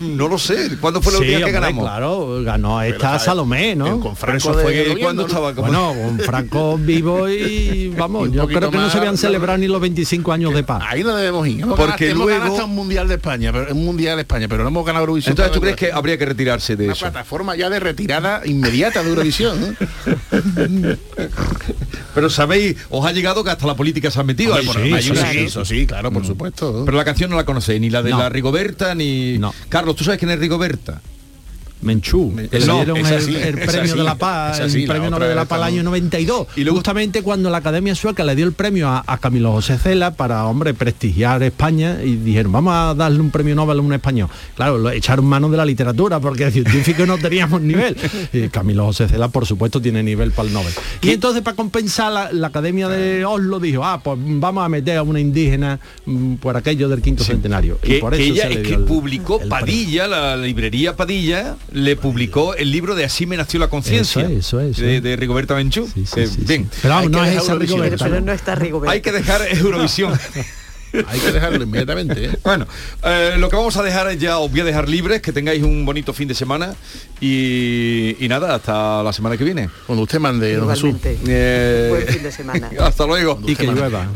Speaker 1: No, lo sé. ¿Cuándo fue la última que ganamos?
Speaker 12: Claro, ganó esta Salomé, ¿no?
Speaker 1: Con Franco fue cuando estaba
Speaker 12: Bueno, con Franco vivo y vamos, yo creo que no se habían celebrado ni los 25 años de paz.
Speaker 11: Ahí no debemos ir. Porque hemos luego hasta un mundial de España, pero un mundial de España, pero no hemos ganado Eurovisión.
Speaker 1: Entonces, ¿tú crees que habría que retirarse de
Speaker 11: Una
Speaker 1: eso?
Speaker 11: Una plataforma ya de retirada inmediata de Eurovisión.
Speaker 1: Pero sabéis, os ha llegado que hasta la política se ha metido.
Speaker 11: sí, sí, claro, por mm. supuesto.
Speaker 1: Pero la canción no la conocéis, ni la de la Rigoberta, ni. No. Carlos, ¿tú sabes quién es Rigoberta?
Speaker 12: Menchú, que le dieron el, premio de la paz, el premio Nobel de la Paz el año 92. Y luego, justamente cuando la Academia Sueca le dio el premio a, Camilo José Cela para, hombre, prestigiar España y dijeron, vamos a darle un premio Nobel a un español. Claro, lo echaron mano de la literatura porque científico no teníamos nivel. Y Camilo José Cela, por supuesto, tiene nivel para el Nobel. Y entonces, para compensar, la, Academia de Oslo dijo, ah, pues vamos a meter a una indígena mm, por aquello del quinto centenario.
Speaker 1: y por eso ella es que publicó Padilla, la librería Padilla, le publicó el libro de Así me nació la conciencia
Speaker 12: eso, eso,
Speaker 1: de, de, Rigoberta Menchú.
Speaker 12: bien. Pero no es esa
Speaker 10: Rigoberta. Pero no está Rigoberta.
Speaker 1: Hay que dejar Eurovisión.
Speaker 11: Hay que dejarlo inmediatamente. ¿eh?
Speaker 1: Bueno, eh, lo que vamos a dejar es ya, os voy a dejar libres, que tengáis un bonito fin de semana y, nada, hasta la semana que viene.
Speaker 11: Cuando usted mande, don Jesús.
Speaker 10: Eh, Buen fin de semana.
Speaker 1: hasta luego.
Speaker 12: Y que llueva.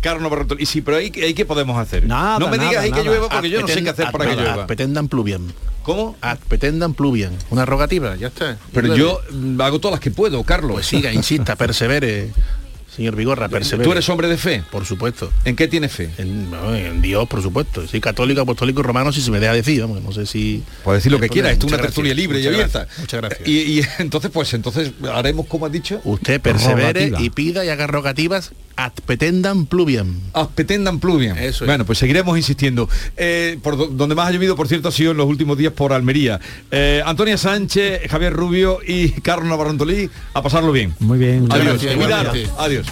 Speaker 1: Carlos Y sí, pero ahí, ¿qué podemos hacer?
Speaker 12: Nada,
Speaker 1: no me digas
Speaker 12: ahí
Speaker 1: que llueva porque yo no sé qué hacer para que llueva.
Speaker 11: Pretendan pluvian.
Speaker 1: ¿Cómo?
Speaker 11: Ad petendan pluvian. Una rogativa, ya está.
Speaker 1: Pero yo hago todas las que puedo, Carlos.
Speaker 11: Pues siga, insista, persevere. Señor Vigorra, persevere.
Speaker 1: ¿Tú eres hombre de fe?
Speaker 11: Por supuesto.
Speaker 1: ¿En qué tiene fe?
Speaker 11: En, Dios, por supuesto. Soy católico, apostólico, romano, si se me deja decir, no sé si...
Speaker 1: Puede decir lo que quiera, esto es una tertulia libre
Speaker 11: y
Speaker 1: abierta.
Speaker 11: muchas gracias.
Speaker 1: Y, entonces, pues entonces haremos como ha dicho.
Speaker 11: Usted persevere y pida y haga rogativas ad petendam pluviam.
Speaker 1: Ad petendam pluviam. Eso Bueno, pues seguiremos insistiendo. Eh, por donde más ha llovido, por cierto, ha sido en los últimos días por Almería. Eh, Antonia Sánchez, Javier Rubio y Carlos Navarrantolí, a pasarlo bien.
Speaker 12: Muy bien.
Speaker 1: Adiós. Adiós.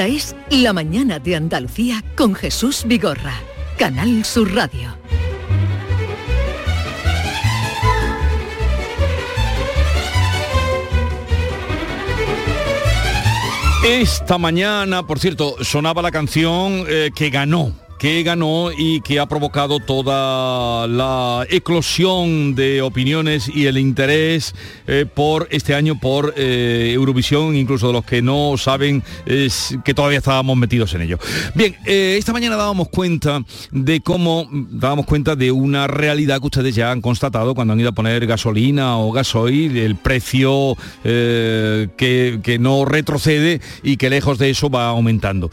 Speaker 4: Esta es La Mañana de Andalucía con Jesús Vigorra, Canal Sur Radio.
Speaker 1: Esta mañana, por cierto, sonaba la canción eh, que ganó que ganó y que ha provocado toda la eclosión de opiniones y el interés eh, por este año por eh, Eurovisión, incluso de los que no saben que todavía estábamos metidos en ello. Bien, eh, esta mañana dábamos cuenta de cómo dábamos cuenta de una realidad que ustedes ya han constatado cuando han ido a poner gasolina o gasoil, el precio que, que no retrocede y que lejos de eso va aumentando.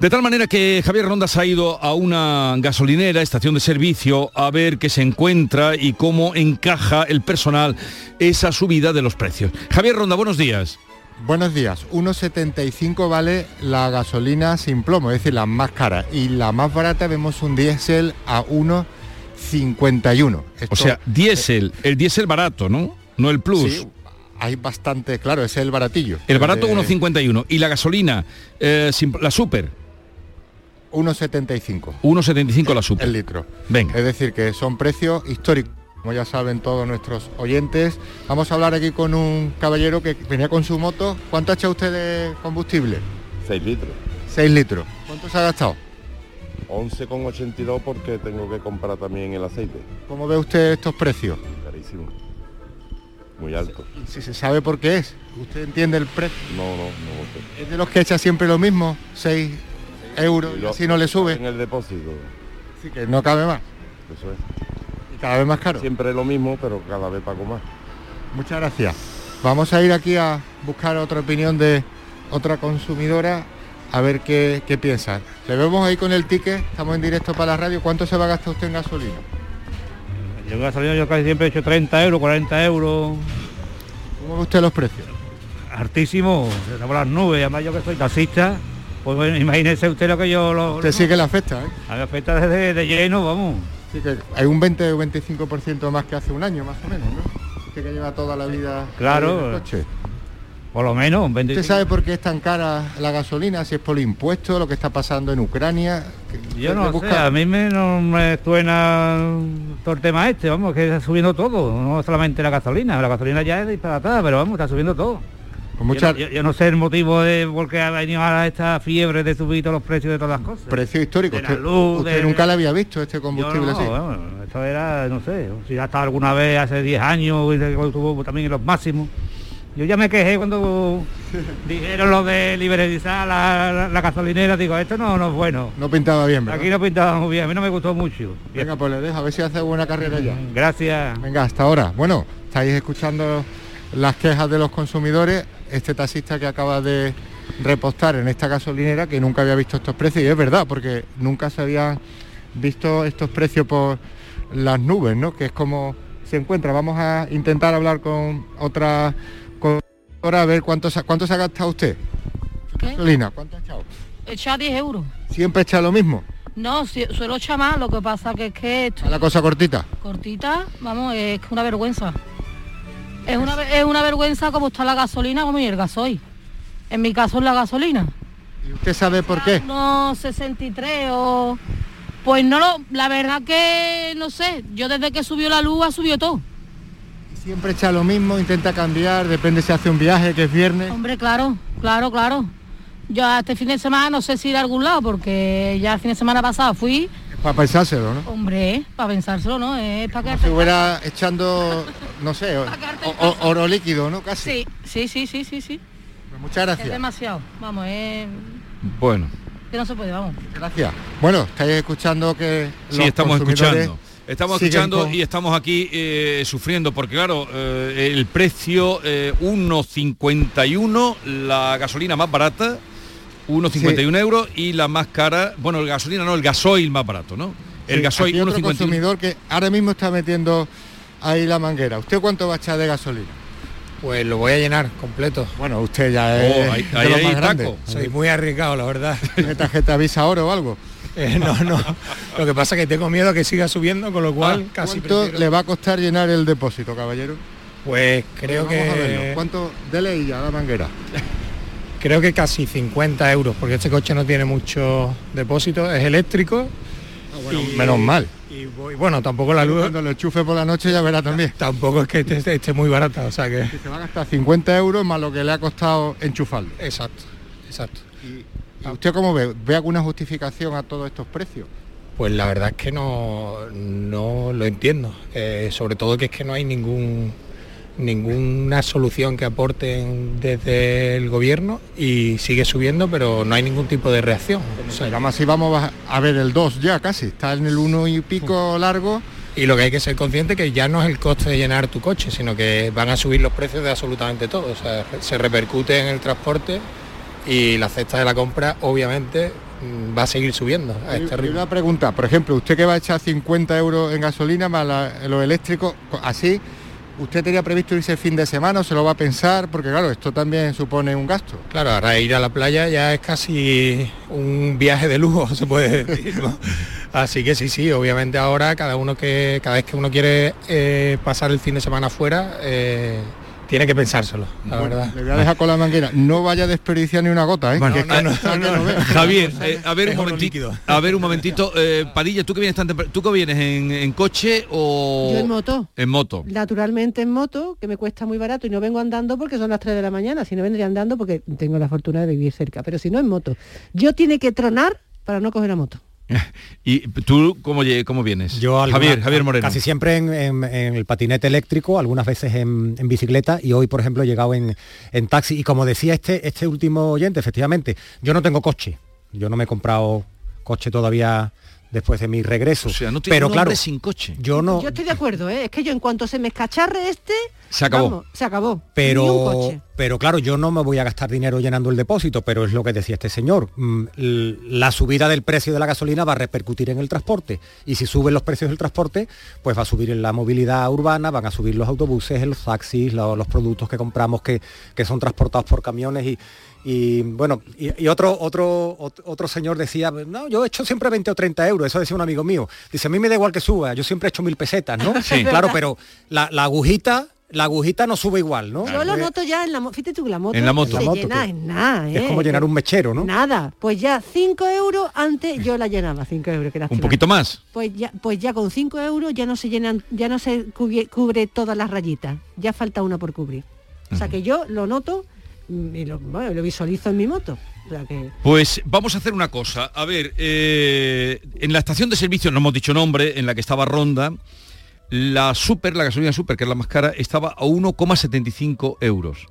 Speaker 1: De tal manera que Javier Rondas ha ido a una gasolinera, estación de servicio, a ver qué se encuentra y cómo encaja el personal esa subida de los precios. Javier Ronda, buenos días.
Speaker 14: Buenos días. 1,75 vale la gasolina sin plomo, es decir, la más cara. Y la más barata vemos un diésel a 1,51.
Speaker 1: O sea, diésel, el diésel barato, ¿no? No el plus.
Speaker 14: Sí, hay bastante, claro, ese es el baratillo.
Speaker 1: El barato 1,51. ¿Y la gasolina, eh, sin- la super?
Speaker 14: 1,75.
Speaker 1: 1,75 la super.
Speaker 14: El litro.
Speaker 1: Venga.
Speaker 14: Es decir, que son precios históricos. Como ya saben todos nuestros oyentes, vamos a hablar aquí con un caballero que venía con su moto. ¿Cuánto ha echado usted de combustible?
Speaker 15: 6 litros.
Speaker 14: 6 litros. ¿Cuánto se ha gastado?
Speaker 15: 11,82 porque tengo que comprar también el aceite.
Speaker 14: ¿Cómo ve usted estos precios?
Speaker 15: Carísimo. Muy alto.
Speaker 14: Si se sabe por qué es. ¿Usted entiende el precio?
Speaker 15: No, no, no. sé.
Speaker 14: ¿Es de los que echa siempre lo mismo? 6 euros y
Speaker 15: lo-
Speaker 14: así no le sube.
Speaker 15: En el depósito.
Speaker 14: Así que no cabe más.
Speaker 15: Eso es.
Speaker 14: Y cada vez más caro.
Speaker 15: Siempre lo mismo, pero cada vez pago más.
Speaker 14: Muchas gracias. Vamos a ir aquí a buscar otra opinión de otra consumidora a ver qué, qué piensa. Le vemos ahí con el ticket, estamos en directo para la radio. ¿Cuánto se va a gastar usted en gasolina?
Speaker 16: Yo en gasolina yo casi siempre he hecho 30 euros, 40 euros.
Speaker 14: ¿Cómo ve usted los precios?
Speaker 16: Hartísimo, se por las nubes, además yo que soy taxista, pues bueno, imagínese usted lo que yo lo.
Speaker 14: Usted sí que le afecta, ¿eh?
Speaker 16: A mí afecta desde de lleno, vamos.
Speaker 14: Sí que hay un 20 o 25% más que hace un año, más o menos, ¿no? Usted que lleva toda la vida
Speaker 16: Claro.
Speaker 14: en el coche.
Speaker 16: Por lo menos, un 20.
Speaker 14: ¿Usted sabe por qué es tan cara la gasolina? Si es por impuestos, lo que está pasando en Ucrania.
Speaker 16: Yo
Speaker 14: ¿Qué
Speaker 16: no
Speaker 14: busca?
Speaker 16: sé, a mí me, no me suena todo el tema este, vamos, que está subiendo todo, no solamente la gasolina, la gasolina ya es disparatada, pero vamos, está subiendo todo.
Speaker 14: Con mucha-
Speaker 16: yo, no- yo- yo no sé el motivo de por qué ha venido ahora esta fiebre de subir todos los precios de todas las cosas.
Speaker 14: Precio histórico.
Speaker 16: De la
Speaker 14: Usted,
Speaker 16: luz,
Speaker 14: usted
Speaker 16: de-
Speaker 14: nunca le había visto este combustible
Speaker 16: no,
Speaker 14: así.
Speaker 16: esto era, no sé, si ya estaba alguna vez hace 10 años y estuvo también en los máximos. Yo ya me quejé cuando dijeron lo de liberalizar la, la- la gasolinera, digo, esto no, no es bueno.
Speaker 14: No pintaba bien, ¿verdad?
Speaker 16: Aquí no pintaba muy bien, a mí no me gustó mucho.
Speaker 14: Venga, pues le dejo, a ver si hace buena carrera ya.
Speaker 16: Gracias.
Speaker 14: Venga, hasta ahora. Bueno, estáis escuchando las quejas de los consumidores. Este taxista que acaba de repostar en esta gasolinera, que nunca había visto estos precios, y es verdad, porque nunca se habían visto estos precios por las nubes, ¿no? Que es como se encuentra. Vamos a intentar hablar con otra consumidora a ver cuánto, cuánto se ha gastado usted. Gasolina, ¿cuánto ha echado?
Speaker 17: Echa 10 euros.
Speaker 14: Siempre echa lo mismo.
Speaker 17: No, si- suelo echar más, lo que pasa que es que esto-
Speaker 14: A la cosa cortita.
Speaker 17: cortita, vamos, es una vergüenza. Es una, es una vergüenza como está la gasolina como y el gasoil. En mi caso es la gasolina.
Speaker 14: ¿Y usted sabe por qué?
Speaker 17: No 63 o... Pues no lo... La verdad que, no sé, yo desde que subió la luz ha subido todo.
Speaker 14: Siempre echa lo mismo, intenta cambiar, depende si hace un viaje, que es viernes.
Speaker 17: Hombre, claro, claro, claro. Yo este fin de semana no sé si ir a algún lado porque ya el fin de semana pasado fui,
Speaker 14: Para pensárselo, ¿no?
Speaker 17: hombre, para pensárselo, ¿no? Es para que...
Speaker 14: Si fuera echando, no sé, o- o- oro líquido, ¿no? Casi.
Speaker 17: Sí, sí, sí, sí, sí, sí.
Speaker 14: Pues muchas
Speaker 17: Es
Speaker 14: gracias.
Speaker 17: demasiado. Vamos, es...
Speaker 1: Bueno.
Speaker 17: Que no se puede, vamos.
Speaker 14: Gracias. Bueno, estáis escuchando que
Speaker 1: Sí, estamos
Speaker 14: consumidores
Speaker 1: escuchando. Estamos escuchando
Speaker 14: con-
Speaker 1: y estamos aquí eh, sufriendo porque claro, eh, el precio eh, 1,51, la gasolina más barata, 1,51 euros y la más cara, bueno, el gasolina no, el gasoil más barato, ¿no? El
Speaker 14: Sí,
Speaker 1: gasoil
Speaker 14: aquí otro
Speaker 1: 1,51.
Speaker 14: consumidor que ahora mismo está metiendo ahí la manguera. ¿Usted cuánto va a echar de gasolina?
Speaker 18: Pues lo voy a llenar completo.
Speaker 14: Bueno, usted ya es
Speaker 18: Oh, ahí-
Speaker 14: de
Speaker 18: ahí
Speaker 14: los
Speaker 18: hay
Speaker 14: más grandes.
Speaker 18: taco. Soy muy arriesgado, la verdad.
Speaker 14: ¿Tiene tarjeta Visa Oro o algo?
Speaker 18: Eh, no, no. Lo que pasa es que tengo miedo a que siga subiendo, con lo cual
Speaker 14: Ah,
Speaker 18: casi
Speaker 14: ¿Cuánto
Speaker 18: prefiero-
Speaker 14: le va a costar llenar el depósito, caballero?
Speaker 18: Pues creo
Speaker 14: Vamos a
Speaker 18: que
Speaker 14: verlo. ¿Cuánto? Dele y ya la manguera.
Speaker 18: creo que casi 50 euros, porque este coche no tiene mucho depósito, es eléctrico. y-
Speaker 14: menos mal.
Speaker 18: Y bueno, tampoco la luz.
Speaker 14: Cuando lo enchufe por la noche ya verá también.
Speaker 18: Tampoco es que esté, esté muy barata, o sea que.
Speaker 14: Se va a gastar 50 euros más lo que le ha costado enchufarlo.
Speaker 18: Exacto. Exacto.
Speaker 14: ¿Y usted cómo ve? ¿Ve alguna justificación a todos estos precios?
Speaker 18: Pues la verdad es que no, no lo entiendo. Eh, sobre todo que es que no hay ningún ninguna solución que aporten desde el gobierno y sigue subiendo, pero no hay ningún tipo de reacción.
Speaker 14: O sea, además si vamos a- ver el 2 ya casi, está en el 1 y pico largo.
Speaker 18: Y lo que hay que ser consciente que ya no es el coste de llenar tu coche, sino que van a subir los precios de absolutamente todo. O sea, se repercute en el transporte y la cesta de la compra obviamente mm, va a seguir subiendo a este
Speaker 14: Y
Speaker 18: ritmo.
Speaker 14: una pregunta, por ejemplo, usted que va a echar 50 euros en gasolina más la- los eléctricos, co- así, ¿usted tenía previsto irse el fin de semana o se lo va a pensar? Porque claro, esto también supone un gasto.
Speaker 18: Claro, ahora ir a la playa ya es casi un viaje de lujo, se puede decir. Así que sí, sí, obviamente ahora cada uno que cada vez que uno quiere eh, pasar el fin de semana fuera eh, tiene que pensárselo, la
Speaker 14: Bueno,
Speaker 18: verdad.
Speaker 14: Le voy a dejar con la manguera. No vaya a desperdiciar ni una gota, ¿eh?
Speaker 1: Bueno,
Speaker 14: Que es que
Speaker 1: eh,
Speaker 14: no.
Speaker 1: Javier, eh, a ver un momentito,
Speaker 14: líquido.
Speaker 1: a ver un momentito, eh, Padilla, tú que vienes tan tú que vienes en, en coche o
Speaker 19: Yo en moto.
Speaker 1: En moto.
Speaker 19: Naturalmente en moto, que me cuesta muy barato y no vengo andando porque son las 3 de la mañana, si no vendría andando porque tengo la fortuna de vivir cerca, pero si no en moto. Yo tiene que tronar para no coger la moto.
Speaker 1: ¿Y tú cómo, cómo vienes?
Speaker 20: Yo alguna-
Speaker 1: Javier, Javier Moreno.
Speaker 20: Casi siempre en, en- en el patinete eléctrico, algunas veces en, en bicicleta y hoy, por ejemplo, he llegado en, en taxi. Y como decía este, este último oyente, efectivamente, yo no tengo coche. Yo no me he comprado coche todavía después de mi regreso.
Speaker 1: no tiene
Speaker 20: Pero claro,
Speaker 1: sin coche.
Speaker 20: yo no...
Speaker 19: Yo estoy de acuerdo, ¿eh? es que yo en cuanto se me escacharre este,
Speaker 20: Se acabó.
Speaker 19: vamos, se acabó. Ni un
Speaker 20: Pero,
Speaker 19: coche.
Speaker 20: pero claro, yo no me voy a gastar dinero llenando el depósito, pero es lo que decía este señor. Mm, La subida del precio de la gasolina va a repercutir en el transporte. Y si suben los precios del transporte, pues va a subir en la movilidad urbana, van a subir los autobuses, los taxis, lo- los productos que compramos que, que son transportados por camiones y. y, bueno, y, y otro, otro, ot- otro señor decía, no, yo he hecho siempre 20 o 30 euros, eso decía un amigo mío. Dice, a mí me da igual que suba, yo siempre he hecho mil pesetas, ¿no?
Speaker 19: Sí.
Speaker 20: Claro, pero la, la agujita, la agujita no sube igual, ¿no?
Speaker 19: Yo lo
Speaker 20: Eh,
Speaker 19: noto ya en la moto, fíjate tú, la moto,
Speaker 20: En la moto.
Speaker 19: se
Speaker 20: La moto,
Speaker 19: llena
Speaker 20: que-
Speaker 19: en nada,
Speaker 20: Es
Speaker 19: ¿eh?
Speaker 20: como llenar un mechero, ¿no?
Speaker 19: Nada, pues ya 5 euros antes yo la llenaba, 5 euros. Que
Speaker 1: Un poquito más.
Speaker 19: Pues ya, pues ya con 5 euros ya no se llenan, ya no se cubre todas las rayitas, ya falta una por cubrir. O sea que yo lo noto y lo, bueno, lo visualizo en mi moto. O sea que
Speaker 1: Pues vamos a hacer una cosa. A ver, eh, en la estación de servicio, no hemos dicho nombre, en la que estaba Ronda, la super, la gasolina super, que es la más cara, estaba a 1,75 euros.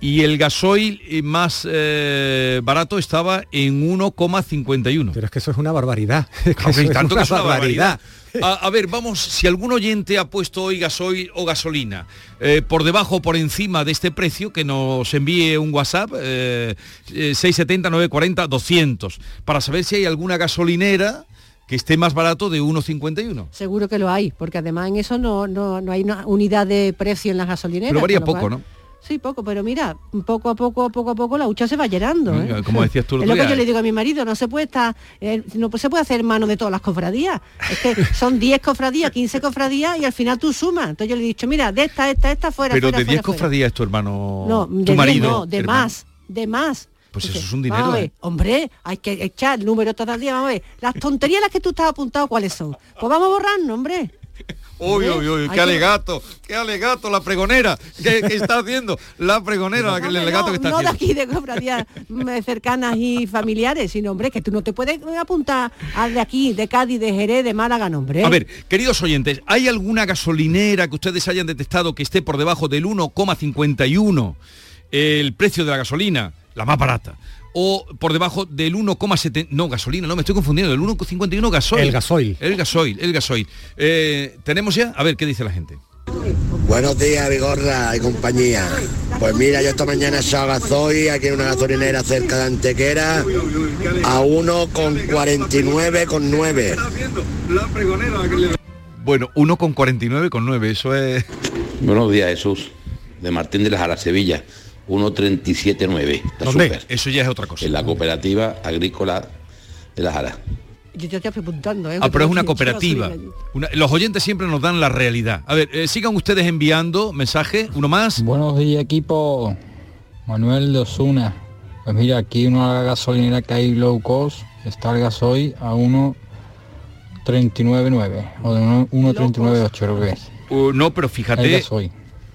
Speaker 1: Y el gasoil más eh, barato estaba en 1,51.
Speaker 20: Pero es que eso es una barbaridad. Es que eso es una
Speaker 1: que es una
Speaker 20: barbaridad.
Speaker 1: barbaridad. A, a ver, vamos, si algún oyente ha puesto hoy gasoil o gasolina eh, por debajo o por encima de este precio, que nos envíe un WhatsApp eh, eh, 670 940 200 para saber si hay alguna gasolinera que esté más barato de 1,51.
Speaker 19: seguro que lo hay, porque además en eso no, no, no hay una unidad de precio en las gasolineras.
Speaker 1: Pero varía poco,
Speaker 19: cual-
Speaker 1: ¿no?
Speaker 19: Sí, poco, pero mira, poco a poco, poco a poco la hucha se va llenando. ¿eh?
Speaker 1: Como decías tú
Speaker 19: Es lo que yo le
Speaker 1: ¿eh?
Speaker 19: digo a mi marido, no se puede estar, eh, no se puede hacer mano de todas las cofradías. Es que son 10 cofradías, 15 cofradías y al final tú sumas. Entonces yo le he dicho, mira, de esta, esta, esta, fuera,
Speaker 1: Pero
Speaker 19: fuera,
Speaker 1: de 10
Speaker 19: fuera, fuera.
Speaker 1: cofradías es tu hermano,
Speaker 19: No,
Speaker 1: tu
Speaker 19: de 10
Speaker 1: marido.
Speaker 19: no, de
Speaker 1: hermano.
Speaker 19: más, de más.
Speaker 1: Pues eso es un
Speaker 19: vamos
Speaker 1: dinero.
Speaker 19: a ver,
Speaker 1: ¿eh?
Speaker 19: hombre, hay que echar el número todo el día, vamos a ver. Las tonterías a las que tú estás apuntado, ¿cuáles son? Pues vamos a borrarnos, hombre.
Speaker 1: Uy, uy, uy, qué alegato, qué alegato la pregonera que está haciendo, la pregonera, el alegato
Speaker 19: no,
Speaker 1: que está
Speaker 19: no de
Speaker 1: haciendo.
Speaker 19: aquí de cofradías mm, cercanas y familiares, sino hombre, que tú no te puedes apuntar al de aquí, de Cádiz, de Jerez, de Málaga, no, hombre.
Speaker 1: A ver, queridos oyentes, ¿hay alguna gasolinera que ustedes hayan detectado que esté por debajo del 1,51 el precio de la gasolina, la más barata? O por debajo del 1,7... No, gasolina, no, me estoy confundiendo, el 1,51 gasoil.
Speaker 20: El gasoil.
Speaker 1: El gasoil, el gasoil. Eh, ¿Tenemos ya? A ver, ¿qué dice la gente?
Speaker 21: Buenos días, Vigorra y compañía. Pues mira, yo esta mañana he echado gasoil aquí en una gasolinera cerca de Antequera a 1,49,9.
Speaker 1: Bueno, 1,49,9, eso es...
Speaker 22: Buenos días, Jesús. De Martín de las Alas, Sevilla. 1.37.9. Está
Speaker 1: ¿Dónde?
Speaker 22: súper.
Speaker 1: Eso ya es otra cosa.
Speaker 22: En la cooperativa agrícola de.
Speaker 19: Yo estoy apuntando, ¿eh?
Speaker 1: Ah, pero es una cooperativa. Una- los oyentes siempre nos dan la realidad. A ver, eh, sigan ustedes enviando mensaje, uno más.
Speaker 23: Buenos días equipo, Manuel de Osuna. Pues mira, aquí una gasolinera que hay low cost, está el gasoil a 1.39.9 o de 1.39.8 creo que es.
Speaker 1: Uh, no, pero
Speaker 23: El
Speaker 1: fíjate,
Speaker 23: gasoil.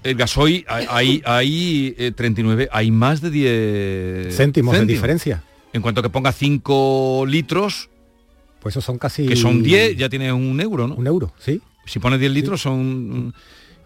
Speaker 1: El gasoil hay, hay, 39, hay más de 10
Speaker 20: céntimos, de diferencia.
Speaker 1: En cuanto que ponga 5 litros,
Speaker 20: pues esos son casi...
Speaker 1: Que son 10, ya tienes un euro, ¿no?
Speaker 20: Un euro, sí.
Speaker 1: Si pones 10 litros son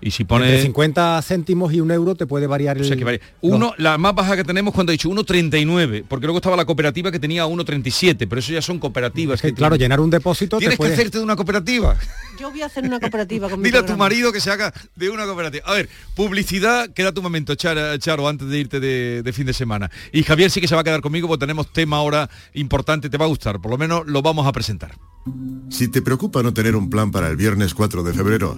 Speaker 1: y si pone... Entre
Speaker 20: 50 céntimos y un euro te puede variar el...
Speaker 1: O sea, que varía. Uno, la más baja que tenemos cuando he dicho 1,39, porque luego estaba la cooperativa que tenía 1,37, pero eso ya son cooperativas.
Speaker 20: que, claro, llenar un depósito...
Speaker 1: Tienes que hacerte de una cooperativa.
Speaker 19: Yo voy a hacer una cooperativa con
Speaker 1: Dile a tu marido que se haga de una cooperativa. A ver, publicidad, queda tu momento, Charo, antes de irte de, de fin de semana. Y Javier sí que se va a quedar conmigo porque tenemos tema ahora importante, te va a gustar, por lo menos lo vamos a presentar.
Speaker 9: Si te preocupa no tener un plan para el viernes 4 de febrero,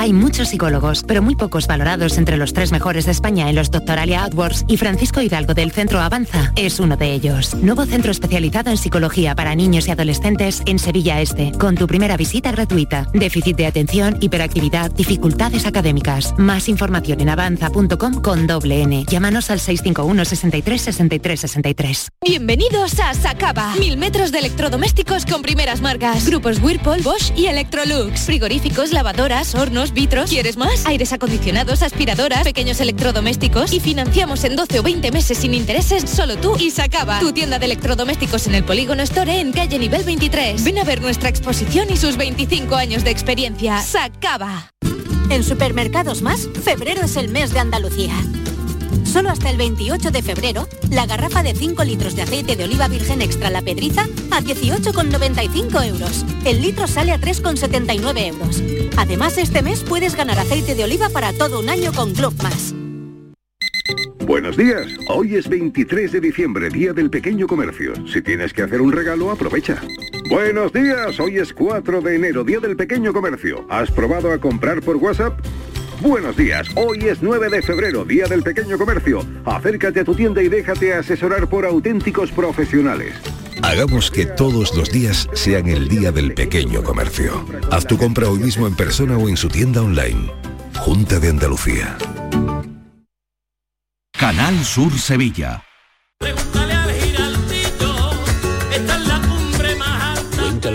Speaker 24: Hay muchos psicólogos, pero muy pocos valorados entre los tres mejores de España en los Doctoralia AdWords y Francisco Hidalgo del Centro Avanza es uno de ellos. Nuevo centro especializado en psicología para niños y adolescentes en Sevilla Este, con tu primera visita gratuita. Déficit de atención, hiperactividad, dificultades académicas. Más información en avanza.com con doble N. Llámanos al 651 63 63 63.
Speaker 25: Bienvenidos a Sacaba. Mil metros de electrodomésticos con primeras marcas. Grupos Whirlpool, Bosch y Electrolux. Frigoríficos, lavadoras, hornos, vitros. ¿Quieres más? Aires acondicionados, aspiradoras, pequeños electrodomésticos y financiamos en 12 o 20 meses sin intereses solo tú y Sacaba. Tu tienda de electrodomésticos en el Polígono Store en calle nivel 23. Ven a ver nuestra exposición y sus 25 años de experiencia. Sacaba.
Speaker 26: En Supermercados Más, febrero es el mes de Andalucía. Solo hasta el 28 de febrero, la garrafa de 5 litros de aceite de oliva virgen extra La Pedriza a 18,95 euros. El litro sale a 3,79 euros. Además, este mes puedes ganar aceite de oliva para todo un año con Club.
Speaker 27: Buenos días. Hoy es 23 de diciembre, Día del Pequeño Comercio. Si tienes que hacer un regalo, aprovecha. Buenos días. Hoy es 4 de enero, Día del Pequeño Comercio. ¿Has probado a comprar por WhatsApp? Buenos días, hoy es 9 de febrero, Día del Pequeño Comercio. Acércate a tu tienda y déjate asesorar por auténticos profesionales.
Speaker 28: Hagamos que todos los días sean el Día del Pequeño Comercio. Haz tu compra hoy mismo en persona o en su tienda online. Junta de Andalucía.
Speaker 29: Canal Sur Sevilla.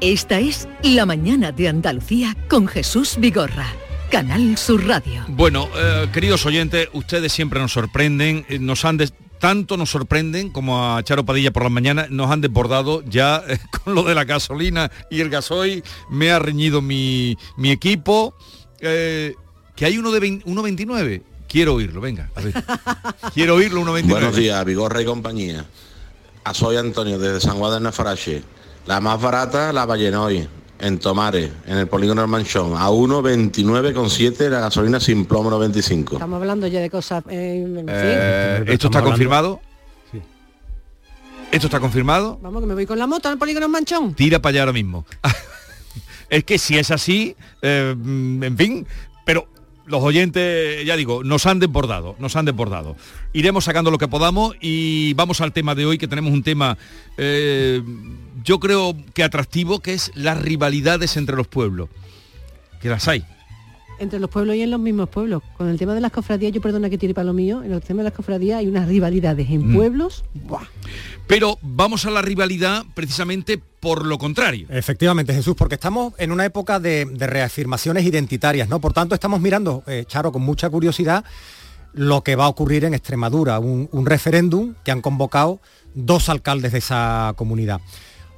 Speaker 4: Esta es La Mañana de Andalucía con Jesús Vigorra. Canal Sur Radio.
Speaker 1: Bueno, eh, queridos oyentes, ustedes siempre nos sorprenden, eh, nos han tanto nos sorprenden como a Charo Padilla por la mañana, nos han desbordado ya eh, con lo de la gasolina y el gasoil, me ha reñido mi, mi equipo, que hay uno de 1.29. Quiero oírlo, venga, a ver. Quiero oírlo 1.29.
Speaker 22: Buenos días, Vigorra y compañía. Ah, soy Antonio desde San Juan de Nafarache. La más barata, la Vallenoy, en Tomares, en el polígono del Manchón, a 1,29,7 la gasolina sin plomo 95.
Speaker 19: Estamos hablando ya de cosas... Eh, en fin.
Speaker 1: Eh, ¿Esto está confirmado?
Speaker 20: Sí.
Speaker 1: ¿Esto está confirmado?
Speaker 19: Vamos, que me voy con la moto al polígono del Manchón.
Speaker 1: Tira para allá ahora mismo. es que si es así, eh, en fin, los oyentes, ya digo, nos han desbordado, nos han desbordado. Iremos sacando lo que podamos y vamos al tema de hoy, que tenemos un tema, eh, yo creo que atractivo, que es las rivalidades entre los pueblos. Que las hay.
Speaker 19: Entre los pueblos y en los mismos pueblos. Con el tema de las cofradías, yo perdona que tire para lo mío, en el tema de las cofradías hay unas rivalidades en
Speaker 1: Mm.
Speaker 19: pueblos. ¡buah!
Speaker 1: Pero vamos a la rivalidad precisamente por lo contrario.
Speaker 20: Efectivamente, Jesús, porque estamos en una época de, de reafirmaciones identitarias, ¿no? Por tanto, estamos mirando, eh, Charo, con mucha curiosidad lo que va a ocurrir en Extremadura, un, un referéndum que han convocado dos alcaldes de esa comunidad.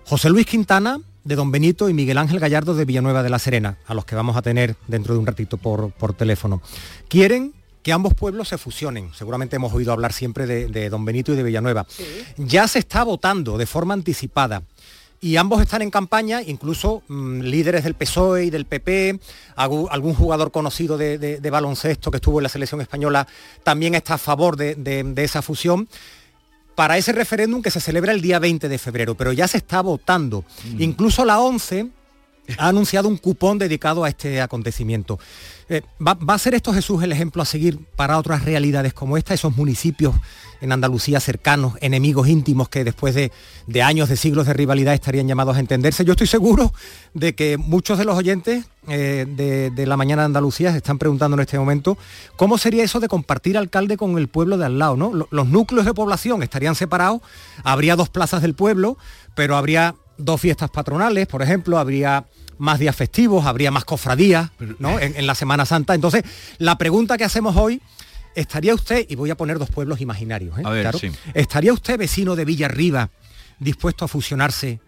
Speaker 20: José Luis Quintana, de Don Benito, y Miguel Ángel Gallardo, de Villanueva de la Serena, a los que vamos a tener dentro de un ratito por, por teléfono. Quieren que ambos pueblos se fusionen. Seguramente hemos oído hablar siempre de, de Don Benito y de Villanueva. Ya se está votando de forma anticipada y ambos están en campaña, incluso mm, líderes del PSOE y del PP, algún, jugador conocido de, de- de baloncesto que estuvo en la selección española también está a favor de esa fusión para ese referéndum que se celebra el día 20 de febrero, pero ya se está votando. Incluso la 11 ha anunciado un cupón dedicado a este acontecimiento. Eh, ¿va, a ser esto, Jesús, el ejemplo a seguir para otras realidades como esta, esos municipios en Andalucía cercanos, enemigos íntimos que después de, años, de siglos de rivalidad estarían llamados a entenderse? Yo estoy seguro de que muchos de los oyentes eh, de, la mañana de Andalucía se están preguntando en este momento cómo sería eso de compartir alcalde con el pueblo de al lado, ¿no? Lo- Los núcleos de población estarían separados, habría dos plazas del pueblo, pero habría dos fiestas patronales, por ejemplo, habría más días festivos, habría más cofradías, ¿no? En, en la Semana Santa. Entonces, la pregunta que hacemos hoy, ¿estaría usted, y voy a poner dos pueblos imaginarios, ¿eh?
Speaker 1: A ver,
Speaker 20: Claro.
Speaker 1: sí.
Speaker 20: ¿estaría usted vecino de Villarriba dispuesto a fusionarse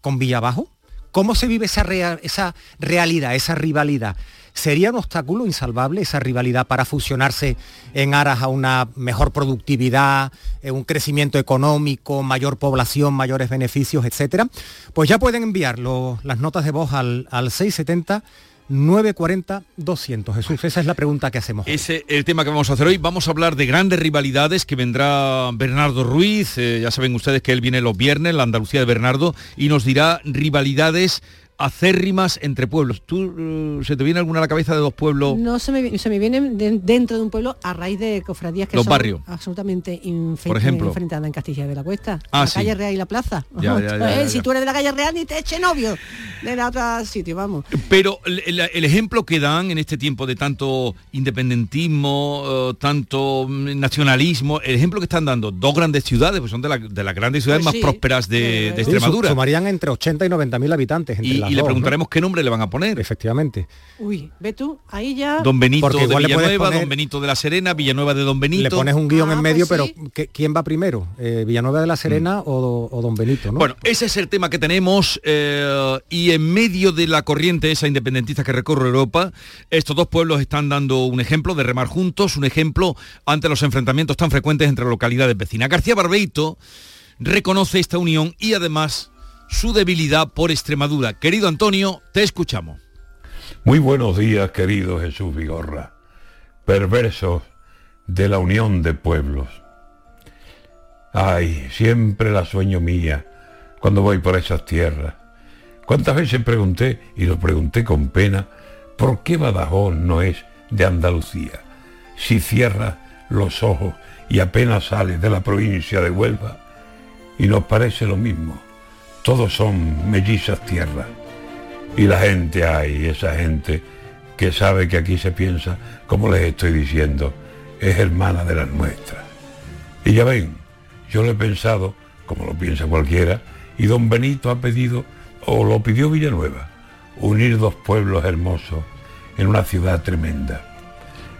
Speaker 20: con Villabajo? ¿Cómo se vive esa, rea- esa realidad, esa rivalidad? ¿Sería un obstáculo insalvable esa rivalidad para fusionarse en aras a una mejor productividad, eh, un crecimiento económico, mayor población, mayores beneficios, etcétera? Pues ya pueden enviar las notas de voz al, al 670 940 200. Jesús, esa es la pregunta que hacemos.
Speaker 1: Ese es el tema que vamos a hacer hoy. Vamos a hablar de grandes rivalidades que vendrá Bernardo Ruiz. eh, ya saben ustedes que él viene los viernes, la Andalucía de Bernardo, y nos dirá rivalidades acérrimas entre pueblos. ¿Tú eh, se te viene alguna a la cabeza de dos pueblos?
Speaker 19: No se me, se me vienen de- dentro de un pueblo a raíz de cofradías que
Speaker 1: Los
Speaker 19: son
Speaker 1: barrios.
Speaker 19: absolutamente
Speaker 1: Por ejemplo.
Speaker 19: enfrentadas en Castilla de la Cuesta.
Speaker 1: Ah,
Speaker 19: la
Speaker 1: sí.
Speaker 19: calle Real y la plaza.
Speaker 1: Ya, ya, ya, ya,
Speaker 19: Eh, Si tú eres de la calle Real ni te eche novio de la otra sitio, vamos.
Speaker 1: Pero el, ejemplo que dan en este tiempo de tanto independentismo, eh, tanto nacionalismo, el ejemplo que están dando dos grandes ciudades, pues son de, la- de las grandes ciudades
Speaker 20: Pues
Speaker 1: más prósperas de, Extremadura.
Speaker 20: su- sumarían entre 80 y 90 mil habitantes. Entre
Speaker 1: y
Speaker 20: las
Speaker 1: y le preguntaremos qué nombre le van a poner.
Speaker 20: Efectivamente.
Speaker 19: Uy, ve tú, ahí ya...
Speaker 1: Don Benito
Speaker 20: Porque
Speaker 1: de
Speaker 20: igual le puedes
Speaker 1: Villanueva,
Speaker 20: poner-
Speaker 1: Don Benito de la Serena, Villanueva de Don Benito.
Speaker 20: Le pones un guion
Speaker 19: Ah,
Speaker 20: en medio,
Speaker 19: pues
Speaker 20: pero ¿qué- ¿quién va primero? Eh, ¿Villanueva de la Serena o, o Don Benito? ¿no?
Speaker 1: Mm. Bueno, ese es el tema que tenemos eh, y en medio de la corriente esa independentista que recorre Europa, estos dos pueblos están dando un ejemplo de remar juntos, un ejemplo ante los enfrentamientos tan frecuentes entre localidades vecinas. García Barbeito reconoce esta unión y además su debilidad por Extremadura. Querido Antonio, te escuchamos.
Speaker 30: Muy buenos días, querido Jesús Vigorra, perversos de la unión de pueblos. Ay, siempre la sueño mía cuando voy por esas tierras. ¿Cuántas veces pregunté, y lo pregunté con pena, por qué Badajoz no es de Andalucía? Si cierra los ojos y apenas sale de la provincia de Huelva, y nos parece lo mismo. Todos son mellizas tierras. Y la gente hay, esa gente que sabe que aquí se piensa, como les estoy diciendo, es hermana de las nuestras. Y ya ven, yo lo he pensado, como lo piensa cualquiera, y don Benito ha pedido, o lo pidió Villanueva, unir dos pueblos hermosos en una ciudad tremenda.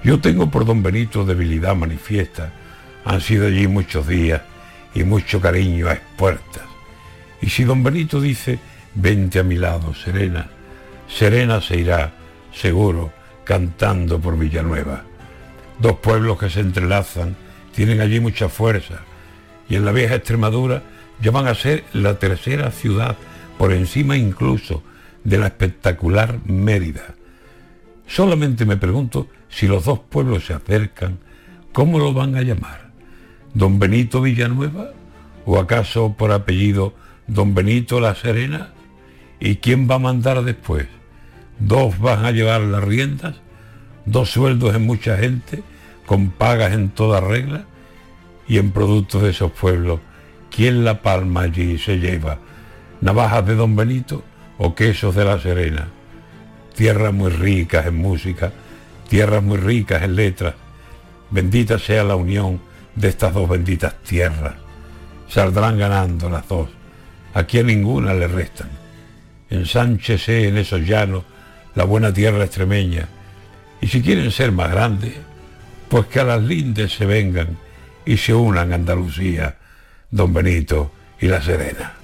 Speaker 30: Yo tengo por don Benito debilidad manifiesta, han sido allí muchos días y mucho cariño a expuertas. Y si don Benito dice, vente a mi lado, Serena, Serena se irá, seguro, cantando por Villanueva. Dos pueblos que se entrelazan, tienen allí mucha fuerza, y en la vieja Extremadura ya van a ser la tercera ciudad, por encima incluso de la espectacular Mérida. Solamente me pregunto si los dos pueblos se acercan, ¿cómo lo van a llamar? ¿Don Benito Villanueva? ¿O acaso por apellido Don Benito La Serena? ¿Y quién va a mandar después? ¿Dos van a llevar las riendas? ¿Dos sueldos en mucha gente? ¿Con pagas en toda regla? Y en productos de esos pueblos, ¿quién la palma allí se lleva? ¿Navajas de Don Benito o quesos de La Serena? Tierras muy ricas en música tierras muy ricas en letras. Bendita sea la unión de estas dos benditas tierras. Saldrán ganando las dos. Aquí a ninguna le restan. Ensánchese en esos llanos la buena tierra extremeña. Y si quieren ser más grandes, pues que a las lindes se vengan y se unan Andalucía, Don Benito y La Serena.